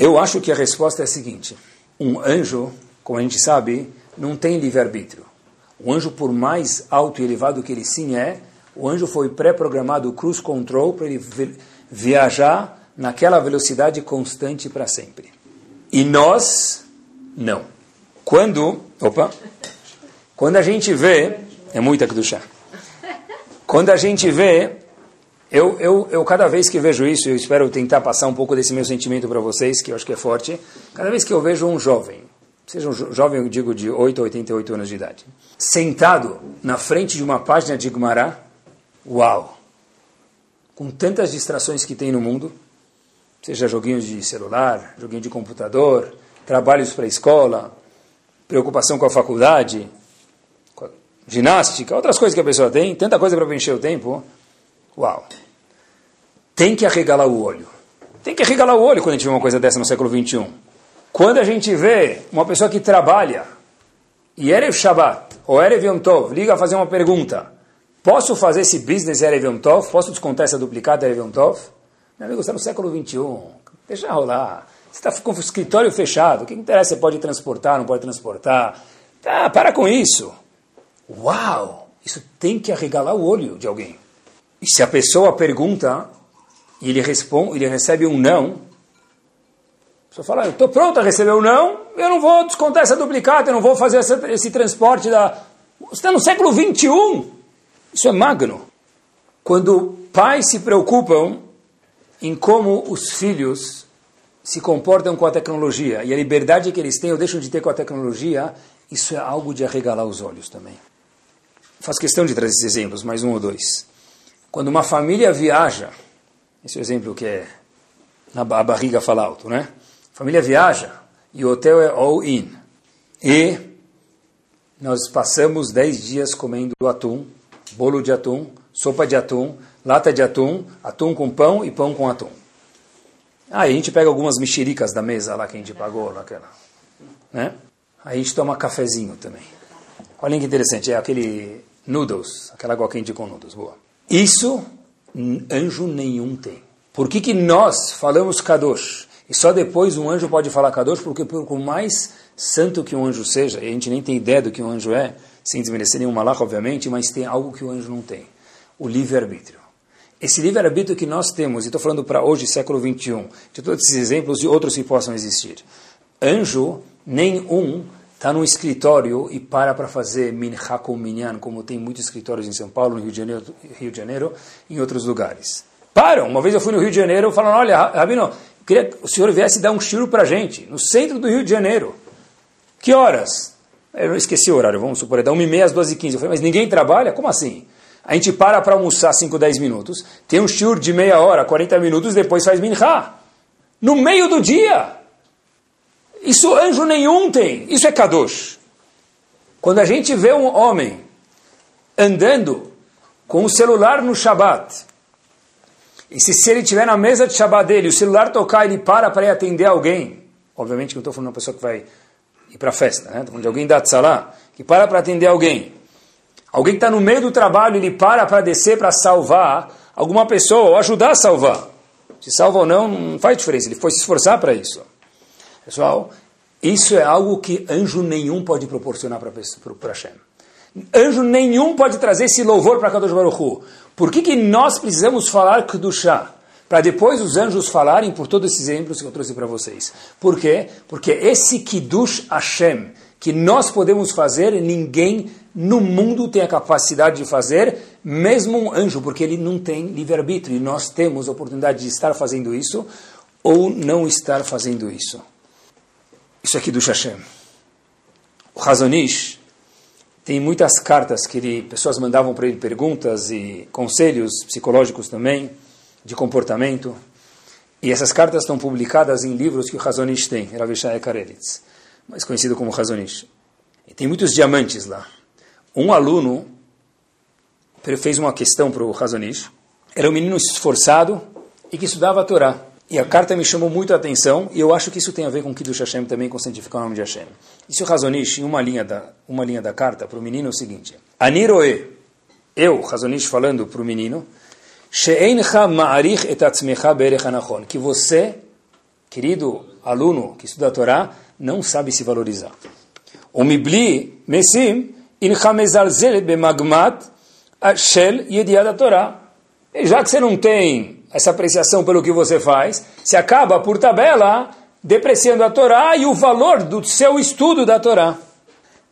Eu acho que a resposta é a seguinte: um anjo, como a gente sabe, não tem livre-arbítrio. O anjo, por mais alto e elevado que ele sim é, o anjo foi pré-programado cruise control para ele viajar naquela velocidade constante para sempre. E nós, não. Quando, opa, quando a gente vê, é muita chá. Quando a gente vê eu, eu, eu, cada vez que vejo isso, eu espero tentar passar um pouco desse meu sentimento para vocês, que eu acho que é forte. Cada vez que eu vejo um jovem, seja um jovem, eu digo de 8 a 88 anos de idade, sentado na frente de uma página de Gumará, uau! Com tantas distrações que tem no mundo, seja joguinhos de celular, joguinho de computador, trabalhos para a escola, preocupação com a faculdade, com a ginástica, outras coisas que a pessoa tem, tanta coisa para preencher o tempo. Uau! Tem que arregalar o olho. Tem que arregalar o olho quando a gente vê uma coisa dessa no século XXI. Quando a gente vê uma pessoa que trabalha e Erev Shabbat ou Erev Yom Tov liga a fazer uma pergunta, posso fazer esse business Erev Yom Tov? Posso descontar essa duplicada Erev Yom Tov? Meu amigo, está no século XXI, deixa rolar. Você está com o escritório fechado, o que interessa? Você pode transportar, não pode transportar? Tá, para com isso. Uau! Isso tem que arregalar o olho de alguém. E se a pessoa pergunta e ele responde, ele recebe um não, a pessoa fala, eu estou pronto a receber um não, eu não vou descontar essa duplicata, eu não vou fazer essa, esse transporte da... Você está no século 21. Isso é magno. Quando pais se preocupam em como os filhos se comportam com a tecnologia e a liberdade que eles têm ou deixam de ter com a tecnologia, isso é algo de arregalar os olhos também. faço questão de trazer esses exemplos, mais um ou dois. Quando uma família viaja, esse é o exemplo que é na a barriga fala alto, né? Família viaja e o hotel é all-in. E nós passamos 10 dias comendo atum, bolo de atum, sopa de atum, lata de atum, atum com pão e pão com atum. Aí a gente pega algumas mexericas da mesa lá que a gente pagou, naquela, né? Aí a gente toma cafezinho também. Olha que interessante, é aquele noodles, aquela água quente com noodles, boa. Isso anjo nenhum tem. Por que, que nós falamos Kadosh? E só depois um anjo pode falar Kadosh, porque por mais santo que um anjo seja, e a gente nem tem ideia do que um anjo é, sem desmerecer nenhum malach, obviamente, mas tem algo que o anjo não tem: o livre-arbítrio. Esse livre-arbítrio que nós temos, e estou falando para hoje, século 21, de todos esses exemplos e outros que possam existir. Anjo, nenhum está no escritório e para para fazer minha com minyan, como tem muitos escritórios em São Paulo, no Rio de Janeiro, Rio de Janeiro em outros lugares. Param! Uma vez eu fui no Rio de Janeiro falando, olha, Rabino, queria que o senhor viesse dar um tiro para gente, no centro do Rio de Janeiro. Que horas? Eu esqueci o horário, vamos supor, é da 1h30 às 2h15. Eu falei, mas ninguém trabalha? Como assim? A gente para para almoçar 5, 10 minutos, tem um shiur de meia hora, 40 minutos, depois faz minha. No meio do dia! Isso anjo nenhum tem. Isso é kadosh. Quando a gente vê um homem andando com o celular no Shabat, e se, se ele estiver na mesa de Shabat dele, o celular tocar, ele para para ir atender alguém, obviamente que eu estou falando de uma pessoa que vai ir para a festa, né? estou falando de alguém da Tzalá, que para para atender alguém. Alguém que está no meio do trabalho, ele para para descer para salvar alguma pessoa ou ajudar a salvar. Se salva ou não, não faz diferença, ele foi se esforçar para isso. Pessoal, isso é algo que anjo nenhum pode proporcionar para Hashem. Anjo nenhum pode trazer esse louvor para Kadosh Baruch Hu. Por que, que nós precisamos falar Kedushá? Para depois os anjos falarem por todos esses exemplos que eu trouxe para vocês. Por quê? Porque esse Kiddush Hashem, que nós podemos fazer, ninguém no mundo tem a capacidade de fazer, mesmo um anjo, porque ele não tem livre-arbítrio. E nós temos a oportunidade de estar fazendo isso ou não estar fazendo isso. Isso aqui do Hashem. O Razonish tem muitas cartas que ele, pessoas mandavam para ele perguntas e conselhos psicológicos também, de comportamento. E essas cartas estão publicadas em livros que o Razonish tem, Rav Shai Karelitz, mais conhecido como Razonish. E tem muitos diamantes lá. Um aluno fez uma questão para o Razonish. Era um menino esforçado e que estudava a Torá. E a carta me chamou muito a atenção, e eu acho que isso tem a ver com Kiddush Hashem também, com santificar o nome de Hashem. Isso Razonish, em uma linha da, uma linha da carta, para o menino é o seguinte: Aniroe, eu, Razonish, falando para o menino, que você, querido aluno que estuda a Torá, não sabe se valorizar. O mibli mesim incha mezalzel bemagmat shel yediad Torá. Já que você não tem essa apreciação pelo que você faz, se acaba, por tabela, depreciando a Torá e o valor do seu estudo da Torá.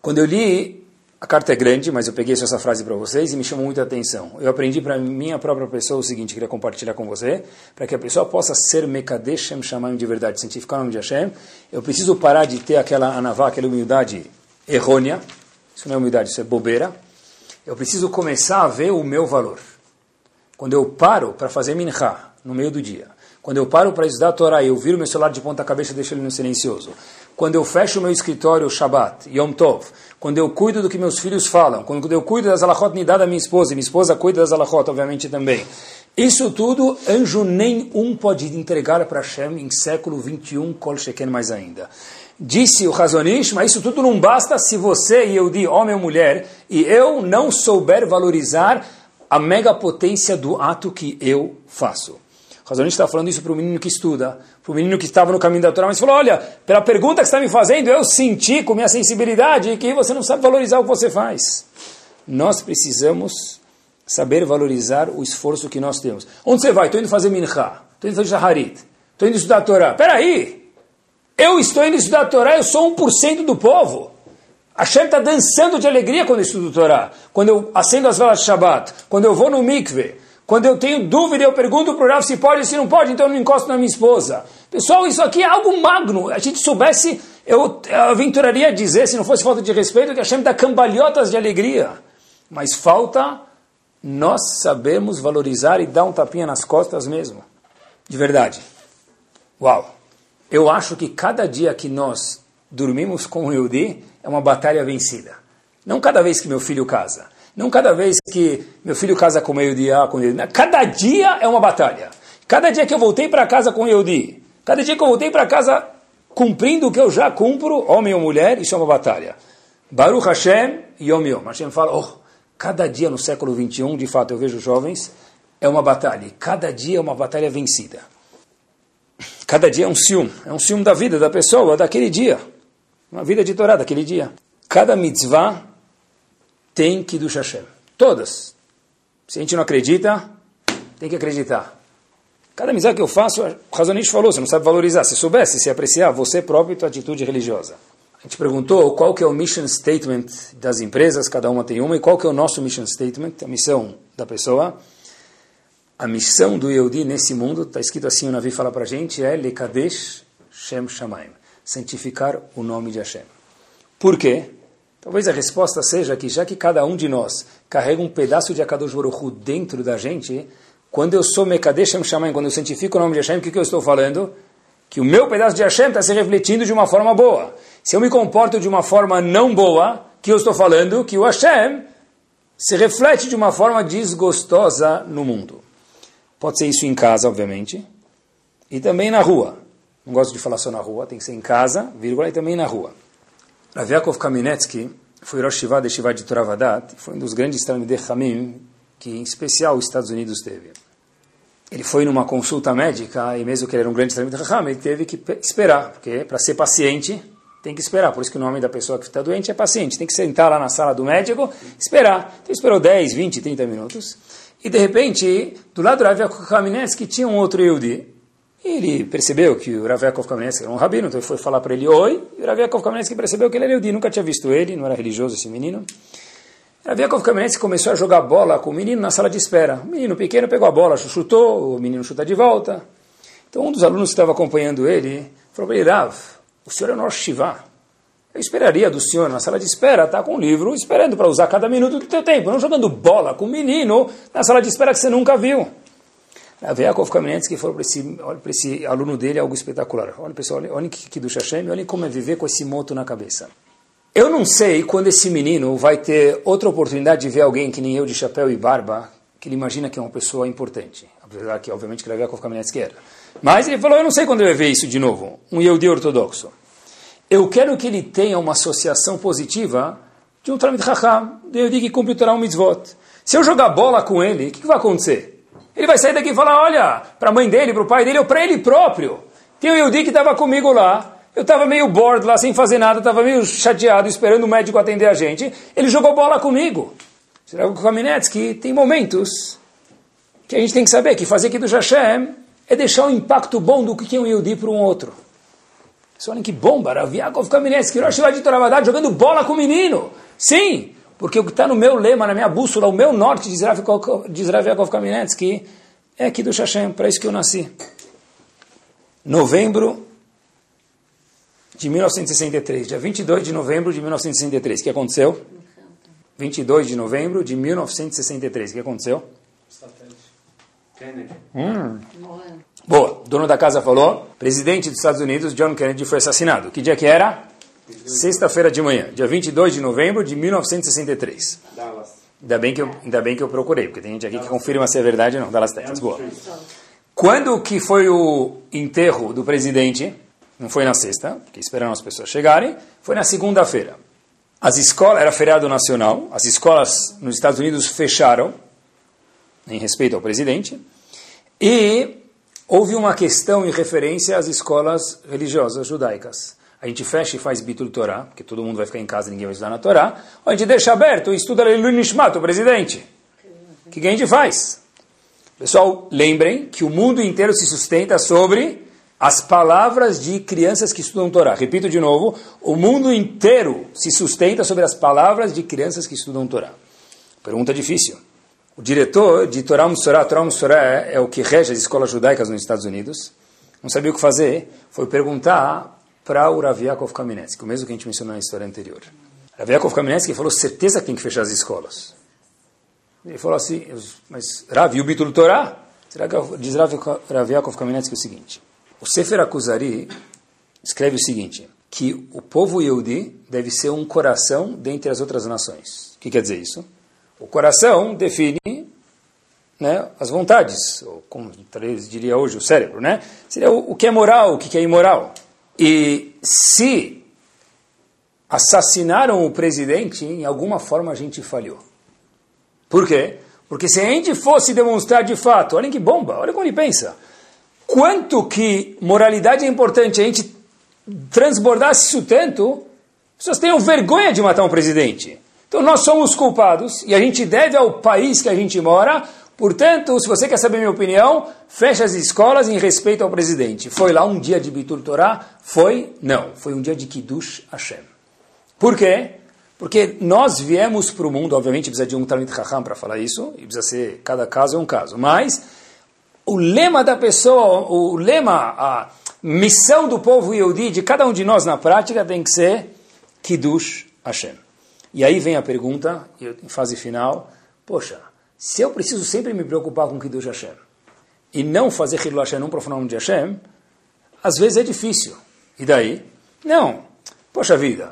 Quando eu li, a carta é grande, mas eu peguei essa frase para vocês e me chamou muita atenção. Eu aprendi para minha própria pessoa o seguinte, queria compartilhar com você, para que a pessoa possa ser Mekadeshem Shamayim de verdade, cientificar o nome de Hashem, eu preciso parar de ter aquela anavá, aquela humildade errônea, isso não é humildade, isso é bobeira, eu preciso começar a ver o meu valor. Quando eu paro para fazer minha no meio do dia, quando eu paro para estudar a Torá e eu viro meu celular de ponta cabeça e deixo ele no silencioso, quando eu fecho meu escritório Shabbat, Yom Tov, quando eu cuido do que meus filhos falam, quando eu cuido das alachot dá da minha esposa, e minha esposa cuida das alachot, obviamente também. Isso tudo, anjo nenhum pode entregar para Hashem em século 21, Kol Sheken mais ainda. Disse o Razonish, mas isso tudo não basta se você e eu, de homem ou mulher, e eu não souber valorizar a mega potência do ato que eu faço. O Razonista está falando isso para o menino que estuda, para o menino que estava no caminho da Torá, mas falou, olha, pela pergunta que está me fazendo, eu senti com minha sensibilidade que você não sabe valorizar o que você faz. Nós precisamos saber valorizar o esforço que nós temos. Onde você vai? Estou indo fazer minha, estou indo fazer shaharit, estou indo estudar a Torá. Peraí, eu estou indo estudar a Torá, eu sou 1% do povo. Hashem está dançando de alegria quando eu estudo Torá, quando eu acendo as velas de Shabbat, quando eu vou no mikve, quando eu tenho dúvida eu pergunto para o Rav se pode ou se não pode, então eu não encosto na minha esposa. Pessoal, isso aqui é algo magno. A gente soubesse, eu aventuraria dizer, se não fosse falta de respeito, que Hashem dá cambalhotas de alegria. mas falta nós sabemos valorizar e dar um tapinha nas costas mesmo. De verdade. Uau! Eu acho que cada dia que nós dormimos com o Yehudi é uma batalha vencida. Não cada vez que meu filho casa. Não cada vez que meu filho casa com o Yehudi, ah, com o. Cada dia é uma batalha. Cada dia que eu voltei para casa com o Yehudi. Cada dia que eu voltei para casa cumprindo o que eu já cumpro, homem ou mulher, isso é uma batalha. Baruch Hashem, Yom Yom. Hashem fala, oh, cada dia no século 21, de fato, eu vejo jovens, é uma batalha. E cada dia é uma batalha vencida. Cada dia é um ciúme. É um ciúme da vida da pessoa, daquele dia. Uma vida de Torá, daquele dia. Cada mitzvah tem que do Hashem. Todas. Se a gente não acredita, tem que acreditar. Cada mitzvah que eu faço, o Razonich falou, você não sabe valorizar. Se soubesse, se apreciar você próprio e tua atitude religiosa. A gente perguntou qual que é o mission statement das empresas, cada uma tem uma, e qual que é o nosso mission statement, a missão da pessoa. A missão do Yehudi nesse mundo, está escrito assim, o Navi fala para a gente, é Lekadesh Shem Shamaim, santificar o nome de Hashem. Por quê? Talvez a resposta seja que já que cada um de nós carrega um pedaço de Akadosh Baruch dentro da gente, quando eu sou Mekadesh Shem Shamaim, quando eu santifico o nome de Hashem, o que, que eu estou falando? Que o meu pedaço de Hashem está se refletindo de uma forma boa. Se eu me comporto de uma forma não boa, que eu estou falando que o Hashem se reflete de uma forma desgostosa no mundo. Pode ser isso em casa, obviamente, e também na rua. Não gosto de falar só na rua, tem que ser em casa, vírgula, e também na rua. Rav Yaakov Kaminetsky foi Rosh Hashivah de Shivá de Turavadat, foi um dos grandes Talmidei Hamim que, em especial, os Estados Unidos teve. Ele foi numa consulta médica, e mesmo que ele era um grande Talmidei Hamim, ele teve que esperar, porque para ser paciente tem que esperar, por isso que o nome da pessoa que está doente é paciente. Tem que sentar lá na sala do médico, esperar. Então esperou 10, 20, 30 minutos. E de repente, do lado do Rav Yaakov Kamenetsky tinha um outro Yehudi. Ele percebeu que o Rav Kamenetsky era um rabino, então ele foi falar para ele oi. E o Rav Kamenetsky percebeu que ele era Yehudi, nunca tinha visto ele, não era religioso esse menino. Rav Yaakov Kamenetsky começou a jogar bola com o menino na sala de espera. O menino pequeno pegou a bola, chutou, o menino chuta de volta. Então um dos alunos que estava acompanhando ele falou para ele, Rav, o senhor é o nosso Shiva. Eu esperaria do senhor na sala de espera, tá com um livro, esperando para usar cada minuto do teu tempo, não jogando bola com um menino na sala de espera que você nunca viu. Rav Yaakov Kamenetsky falou para esse, esse aluno dele algo espetacular. Olha, pessoal, olha, olha que do Hashem, olha como é viver com esse moto na cabeça. Eu não sei quando esse menino vai ter outra oportunidade de ver alguém que nem eu, de chapéu e barba, que ele imagina que é uma pessoa importante. Apesar que, obviamente, que Rav Yaakov Kamenetsky era. Mas ele falou, eu não sei quando ele vai ver isso de novo, um Yehudi ortodoxo. Eu quero que ele tenha uma associação positiva de um Talmud Chacham, de Yehudi que cumpre o Torah Mitzvot. Se eu jogar bola com ele, o que, que, vai acontecer? Ele vai sair daqui e falar, olha, para a mãe dele, para o pai dele, ou para ele próprio. Tem um Yehudi que estava comigo lá, eu estava meio bored lá, sem fazer nada, estava meio chateado, esperando o médico atender a gente. Ele jogou bola comigo. Será que o Kaminetsky tem momentos que a gente tem que saber que fazer aqui do Hashem é deixar um impacto bom do que é um Yehudi para um outro. Vocês olhem que bomba, Rav Yaakov Kamenetsky, Rosh de Toravadad, jogando bola com o menino. Sim, porque o que está no meu lema, na minha bússola, o meu norte, diz Rav Kamenetsky, é aqui do Shashem, para isso que eu nasci. Novembro de 1963, dia 22 de novembro de 1963. O que aconteceu? 22 de novembro de 1963. O que aconteceu? Kennedy. Hum. Boa. O dono da casa falou: presidente dos Estados Unidos, John Kennedy, foi assassinado. Que dia que era? Sexta-feira de manhã, dia 22 de novembro de 1963. Dallas. Ainda bem que eu, ainda bem que eu procurei, porque tem gente aqui que confirma se é verdade ou não. Dallas, Texas. Boa. Quando que foi o enterro do presidente? Não foi na sexta, porque esperaram as pessoas chegarem. Foi na segunda-feira. As escolas, era feriado nacional, as escolas nos Estados Unidos fecharam em respeito ao presidente, e houve uma questão em referência às escolas religiosas judaicas. A gente fecha e faz Bitul Torá, porque todo mundo vai ficar em casa e ninguém vai estudar na Torá, ou a gente deixa aberto e estuda Leilu Nishmat, o presidente. O que a gente faz? Pessoal, lembrem que o mundo inteiro se sustenta sobre as palavras de crianças que estudam Torá. Repito de novo, o mundo inteiro se sustenta sobre as palavras de crianças que estudam Torá. Pergunta difícil. O diretor de Torah Musorah, Torah Musorah é, é o que rege as escolas judaicas nos Estados Unidos, não sabia o que fazer, foi perguntar para o Rav Kamenetsky, o mesmo que a gente mencionou na história anterior. Rav Yaakov Kamenetsky falou, certeza que tem que fechar as escolas. Ele falou assim, mas Rav, e o? Será que diz Rav Yaakov Kamenetsky o seguinte, o Sefer Akuzari escreve o seguinte, que o povo Yehudi deve ser um coração dentre as outras nações. O que quer dizer isso? O coração define né, as vontades, ou como talvez diria hoje o cérebro, né? Seria o, o que é moral, o que é imoral. E se assassinaram o presidente, em alguma forma a gente falhou. Por quê? Porque se a gente fosse demonstrar de fato, olhem que bomba, olha como ele pensa, quanto que moralidade é importante, a gente transbordasse isso tanto, as pessoas tenham vergonha de matar um presidente. Então nós somos culpados e a gente deve ao país que a gente mora. Portanto, se você quer saber minha opinião, feche as escolas em respeito ao presidente. Foi lá um dia de Bitur Torah? Foi? Não. Foi um dia de Kiddush Hashem. Por quê? Porque nós viemos para o mundo, obviamente precisa de um Talmud Chacham para falar isso, e precisa ser, cada caso é um caso. Mas o lema da pessoa, o lema, a missão do povo Yehudi, de cada um de nós na prática, tem que ser Kiddush Hashem. E aí vem a pergunta, em fase final, poxa, se eu preciso sempre me preocupar com Kiddush Hashem, e não fazer Kiddush Hashem, não profanar o nome de Hashem, às vezes é difícil. E daí? Não. Poxa vida,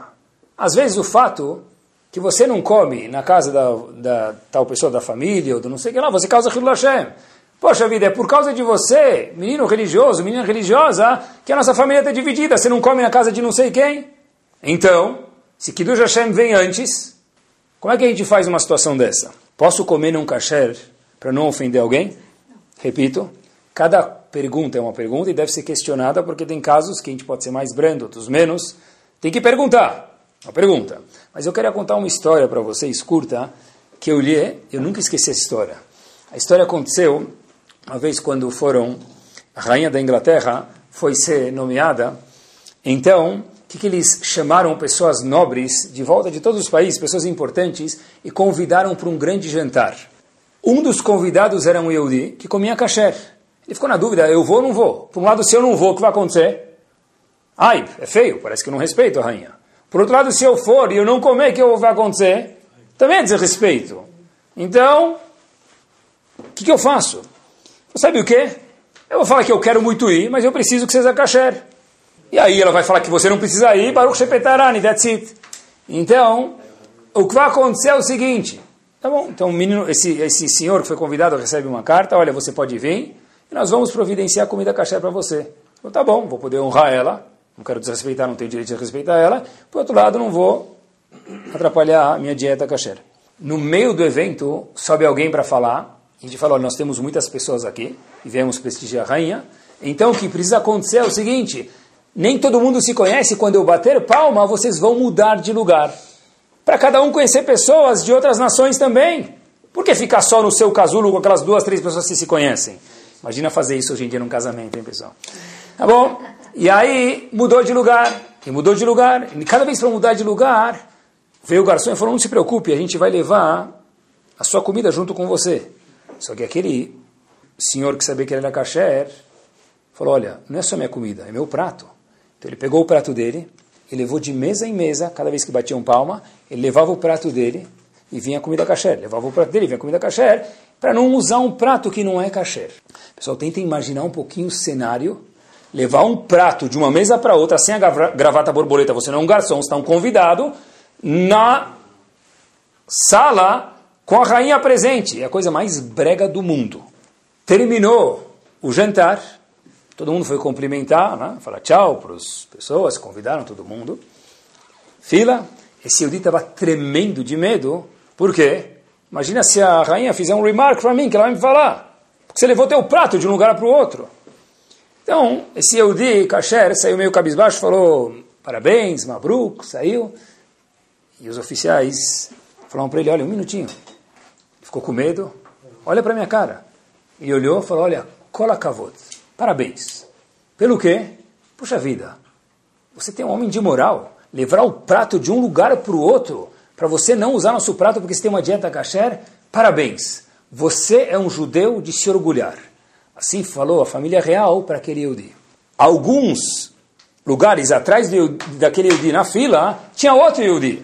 às vezes o fato que você não come na casa da, da tal pessoa da família, ou do não sei o que lá, você causa Kiddush Hashem. Poxa vida, é por causa de você, menino religioso, menina religiosa, que a nossa família está dividida. Você não come na casa de não sei quem. Então, se Kiddush Hashem vem antes, como é que a gente faz uma situação dessa? Posso comer num kasher para não ofender alguém? Repito, cada pergunta é uma pergunta e deve ser questionada porque tem casos que a gente pode ser mais brando, outros menos. Tem que perguntar. Uma pergunta. Mas eu queria contar uma história para vocês, curta, que eu li, eu nunca esqueci essa história. A história aconteceu uma vez quando foram, a rainha da Inglaterra foi ser nomeada, então, que, que eles chamaram pessoas nobres de volta de todos os países, pessoas importantes, e convidaram para um grande jantar. Um dos convidados era um Yehudi que comia kasher. Ele ficou na dúvida, eu vou ou não vou? Por um lado, se eu não vou, o que vai acontecer? Ai, é feio, parece que eu não respeito a rainha. Por outro lado, se eu for e eu não comer, o que vai acontecer? Também é desrespeito. Então, o que, que eu faço? Sabe o que? Eu vou falar que eu quero muito ir, mas eu preciso que seja kasher. E aí ela vai falar que você não precisa ir, Baruch Shepetarani, that's it. Então, o que vai acontecer é o seguinte, tá bom, então menino, esse, esse senhor que foi convidado recebe uma carta, olha, você pode vir, e nós vamos providenciar comida kasher para você. Então tá bom, vou poder honrar ela, não quero desrespeitar, não tenho direito de respeitar ela, por outro lado não vou atrapalhar a minha dieta kasher. No meio do evento, sobe alguém para falar, a gente falou, nós temos muitas pessoas aqui e viemos prestigiar a rainha. Então o que precisa acontecer é o seguinte: nem todo mundo se conhece. Quando eu bater palma, vocês vão mudar de lugar. Para cada um conhecer pessoas de outras nações também. Por que ficar só no seu casulo com aquelas duas, três pessoas que se conhecem? Imagina fazer isso hoje em dia num casamento, hein, pessoal? Tá bom? E aí mudou de lugar. E mudou de lugar. E cada vez para mudar de lugar, veio o garçom e falou: não se preocupe, a gente vai levar a sua comida junto com você. Só que aquele senhor que sabia que ele era kasher, falou, olha, não é só minha comida, é meu prato. Então ele pegou o prato dele e levou de mesa em mesa, cada vez que batia um palma, ele levava o prato dele e vinha comida kasher. Levava o prato dele e vinha comida kasher, para não usar um prato que não é kasher. Pessoal, tentem imaginar um pouquinho o cenário, levar um prato de uma mesa para outra, sem a gravata borboleta, você não é um garçom, você está um convidado, na sala com a rainha presente. É a coisa mais brega do mundo. Terminou o jantar, todo mundo foi cumprimentar, né? falar tchau para as pessoas, convidaram todo mundo. Fila, esse Yehudi estava tremendo de medo, por quê? Imagina se a rainha fizer um remark para mim, que ela vai me falar. Porque você levou teu prato de um lugar para o outro. Então, esse Yehudi, Kasher, saiu meio cabisbaixo, falou parabéns, Mabruk, saiu. E os oficiais falaram para ele, olha, um minutinho, ficou com medo, olha para minha cara. E olhou e falou, olha, cola kavod, parabéns. Pelo quê? Puxa vida, você tem um homem de moral, levar o prato de um lugar para o outro, para você não usar nosso prato porque você tem uma dieta kasher, parabéns. Você é um judeu de se orgulhar. Assim falou a família real para aquele Yehudi. Alguns lugares atrás de, daquele Yehudi na fila, tinha outro Yehudi.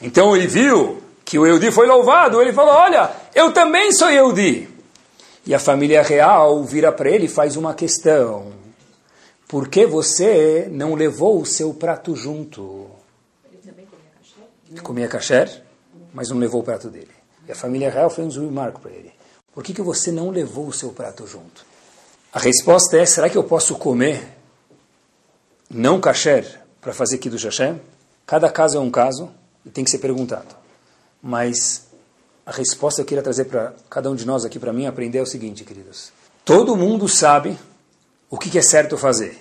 Então ele viu que o Eudi foi louvado, ele falou, olha, eu também sou Yehudi. E a família real vira para ele e faz uma questão. Por que você não levou o seu prato junto? Ele também comia kasher? Comia kasher, mas não levou o prato dele. E a família real fez um remarco para ele. Por que, que você não levou o seu prato junto? A resposta é, será que eu posso comer não kasher para fazer Kiddush Hashem? Cada caso é um caso e tem que ser perguntado. Mas a resposta que eu queria trazer para cada um de nós aqui, para mim, aprender é o seguinte, queridos. Todo mundo sabe o que, é certo fazer.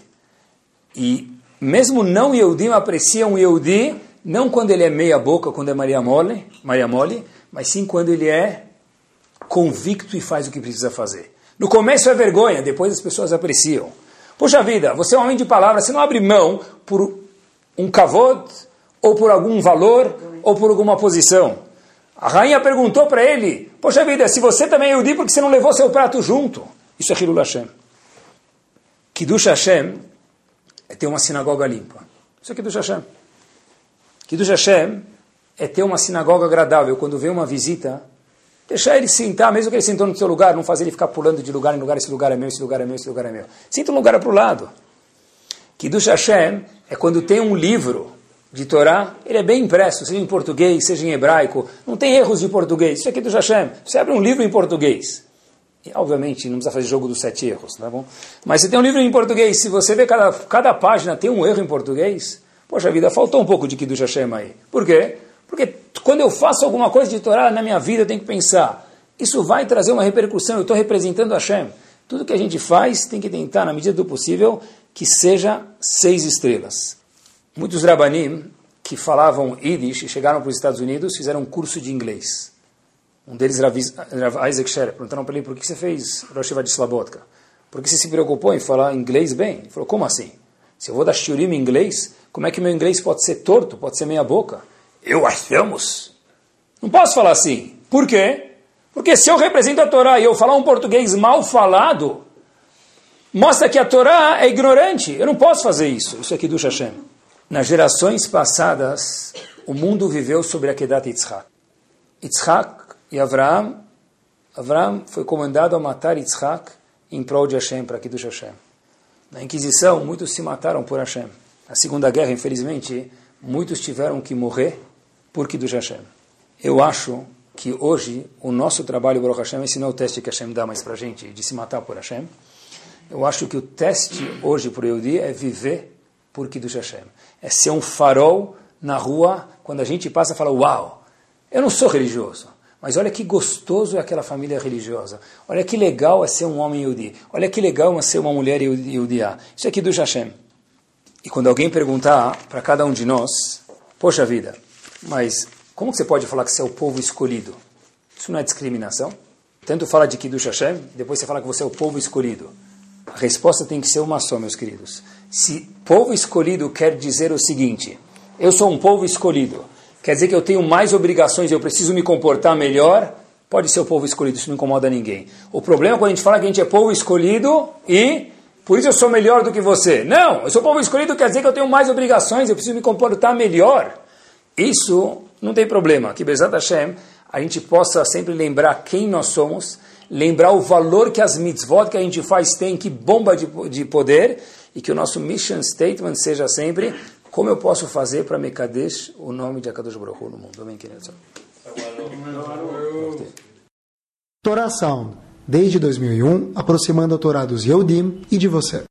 E mesmo não Yehudi apreciam o Yehudi, não quando ele é meia boca, quando é Maria Mole, Maria Mole, mas sim quando ele é convicto e faz o que precisa fazer. No começo é vergonha, depois as pessoas apreciam. Poxa vida, você é um homem de palavra, você não abre mão por um kavod, ou por algum valor, ou por alguma posição. A rainha perguntou para ele, poxa vida, se você também é Yehudi, por que você não levou seu prato junto? Isso é Hilul Hashem. Kiddush Hashem é ter uma sinagoga limpa. Isso é Kiddush Hashem. Kiddush Hashem é ter uma sinagoga agradável. Quando vem uma visita, deixar ele sentar, mesmo que ele sentou no seu lugar, não fazer ele ficar pulando de lugar em lugar, esse lugar é meu, esse lugar é meu, esse lugar é meu. Sinta um lugar para o lado. Kiddush Hashem é quando tem um livro de Torá, ele é bem impresso, seja em português, seja em hebraico, não tem erros de português. Isso aqui é do Hashem. Você abre um livro em português. E, obviamente, não precisa fazer jogo dos sete erros, tá bom? Mas você tem um livro em português, se você vê cada, cada página tem um erro em português, poxa vida, faltou um pouco de Kiddush Hashem aí. Por quê? Porque quando eu faço alguma coisa de Torá na minha vida, eu tenho que pensar, isso vai trazer uma repercussão, eu estou representando Hashem. Tudo que a gente faz tem que tentar, na medida do possível, que seja seis estrelas. Muitos rabanim que falavam Yiddish e chegaram para os Estados Unidos fizeram um curso de inglês. Um deles Isaac Scherer. Perguntaram para ele por que você fez Rosh de Slabotka? Porque você se preocupou em falar inglês bem? Ele falou, como assim? Se eu vou dar shiurim em inglês, como é que meu inglês pode ser torto, pode ser meia boca? Eu achamos. Não posso falar assim. Por quê? Porque se eu represento a Torá e eu falar um português mal falado, mostra que a Torá é ignorante. Eu não posso fazer isso. Isso aqui do Hashem. Nas gerações passadas, o mundo viveu sobre a Kedat Yitzhak. Yitzhak e Avraham, Avraham foi comandado a matar Yitzhak em prol de Hashem, para Kiddush Hashem. Na Inquisição, muitos se mataram por Hashem. Na Segunda Guerra, infelizmente, muitos tiveram que morrer por Kiddush Hashem. Eu acho que hoje o nosso trabalho, Baruch Hashem, esse não é o teste que Hashem dá mais para a gente, de se matar por Hashem. Eu acho que o teste hoje para o dia é viver por Kiddush Hashem é ser um farol na rua, quando a gente passa e fala, uau, eu não sou religioso, mas olha que gostoso é aquela família religiosa, olha que legal é ser um homem Yehudi, olha que legal é ser uma mulher Yehudiá. Isso aqui do Hashem. E quando alguém perguntar para cada um de nós, poxa vida, mas como você pode falar que você é o povo escolhido? Isso não é discriminação? Tanto fala de Kiddush Hashem, depois você fala que você é o povo escolhido. A resposta tem que ser uma só, meus queridos. Se povo escolhido quer dizer o seguinte: eu sou um povo escolhido, quer dizer que eu tenho mais obrigações, eu preciso me comportar melhor, pode ser o povo escolhido, isso não incomoda ninguém. O problema é quando a gente fala que a gente é povo escolhido e por isso eu sou melhor do que você. Não, eu sou povo escolhido, quer dizer que eu tenho mais obrigações, eu preciso me comportar melhor. Isso não tem problema. Que Bezat Hashem, a gente possa sempre lembrar quem nós somos lembrar o valor que as mitzvot que a gente faz tem, que bomba de, de poder, e que o nosso mission statement seja sempre como eu posso fazer para Mekadesh o nome de Akadosh Baruch no mundo. Amém, querido. Torá Sound, desde 2001, aproximando a Torá dos Yehudim e de você.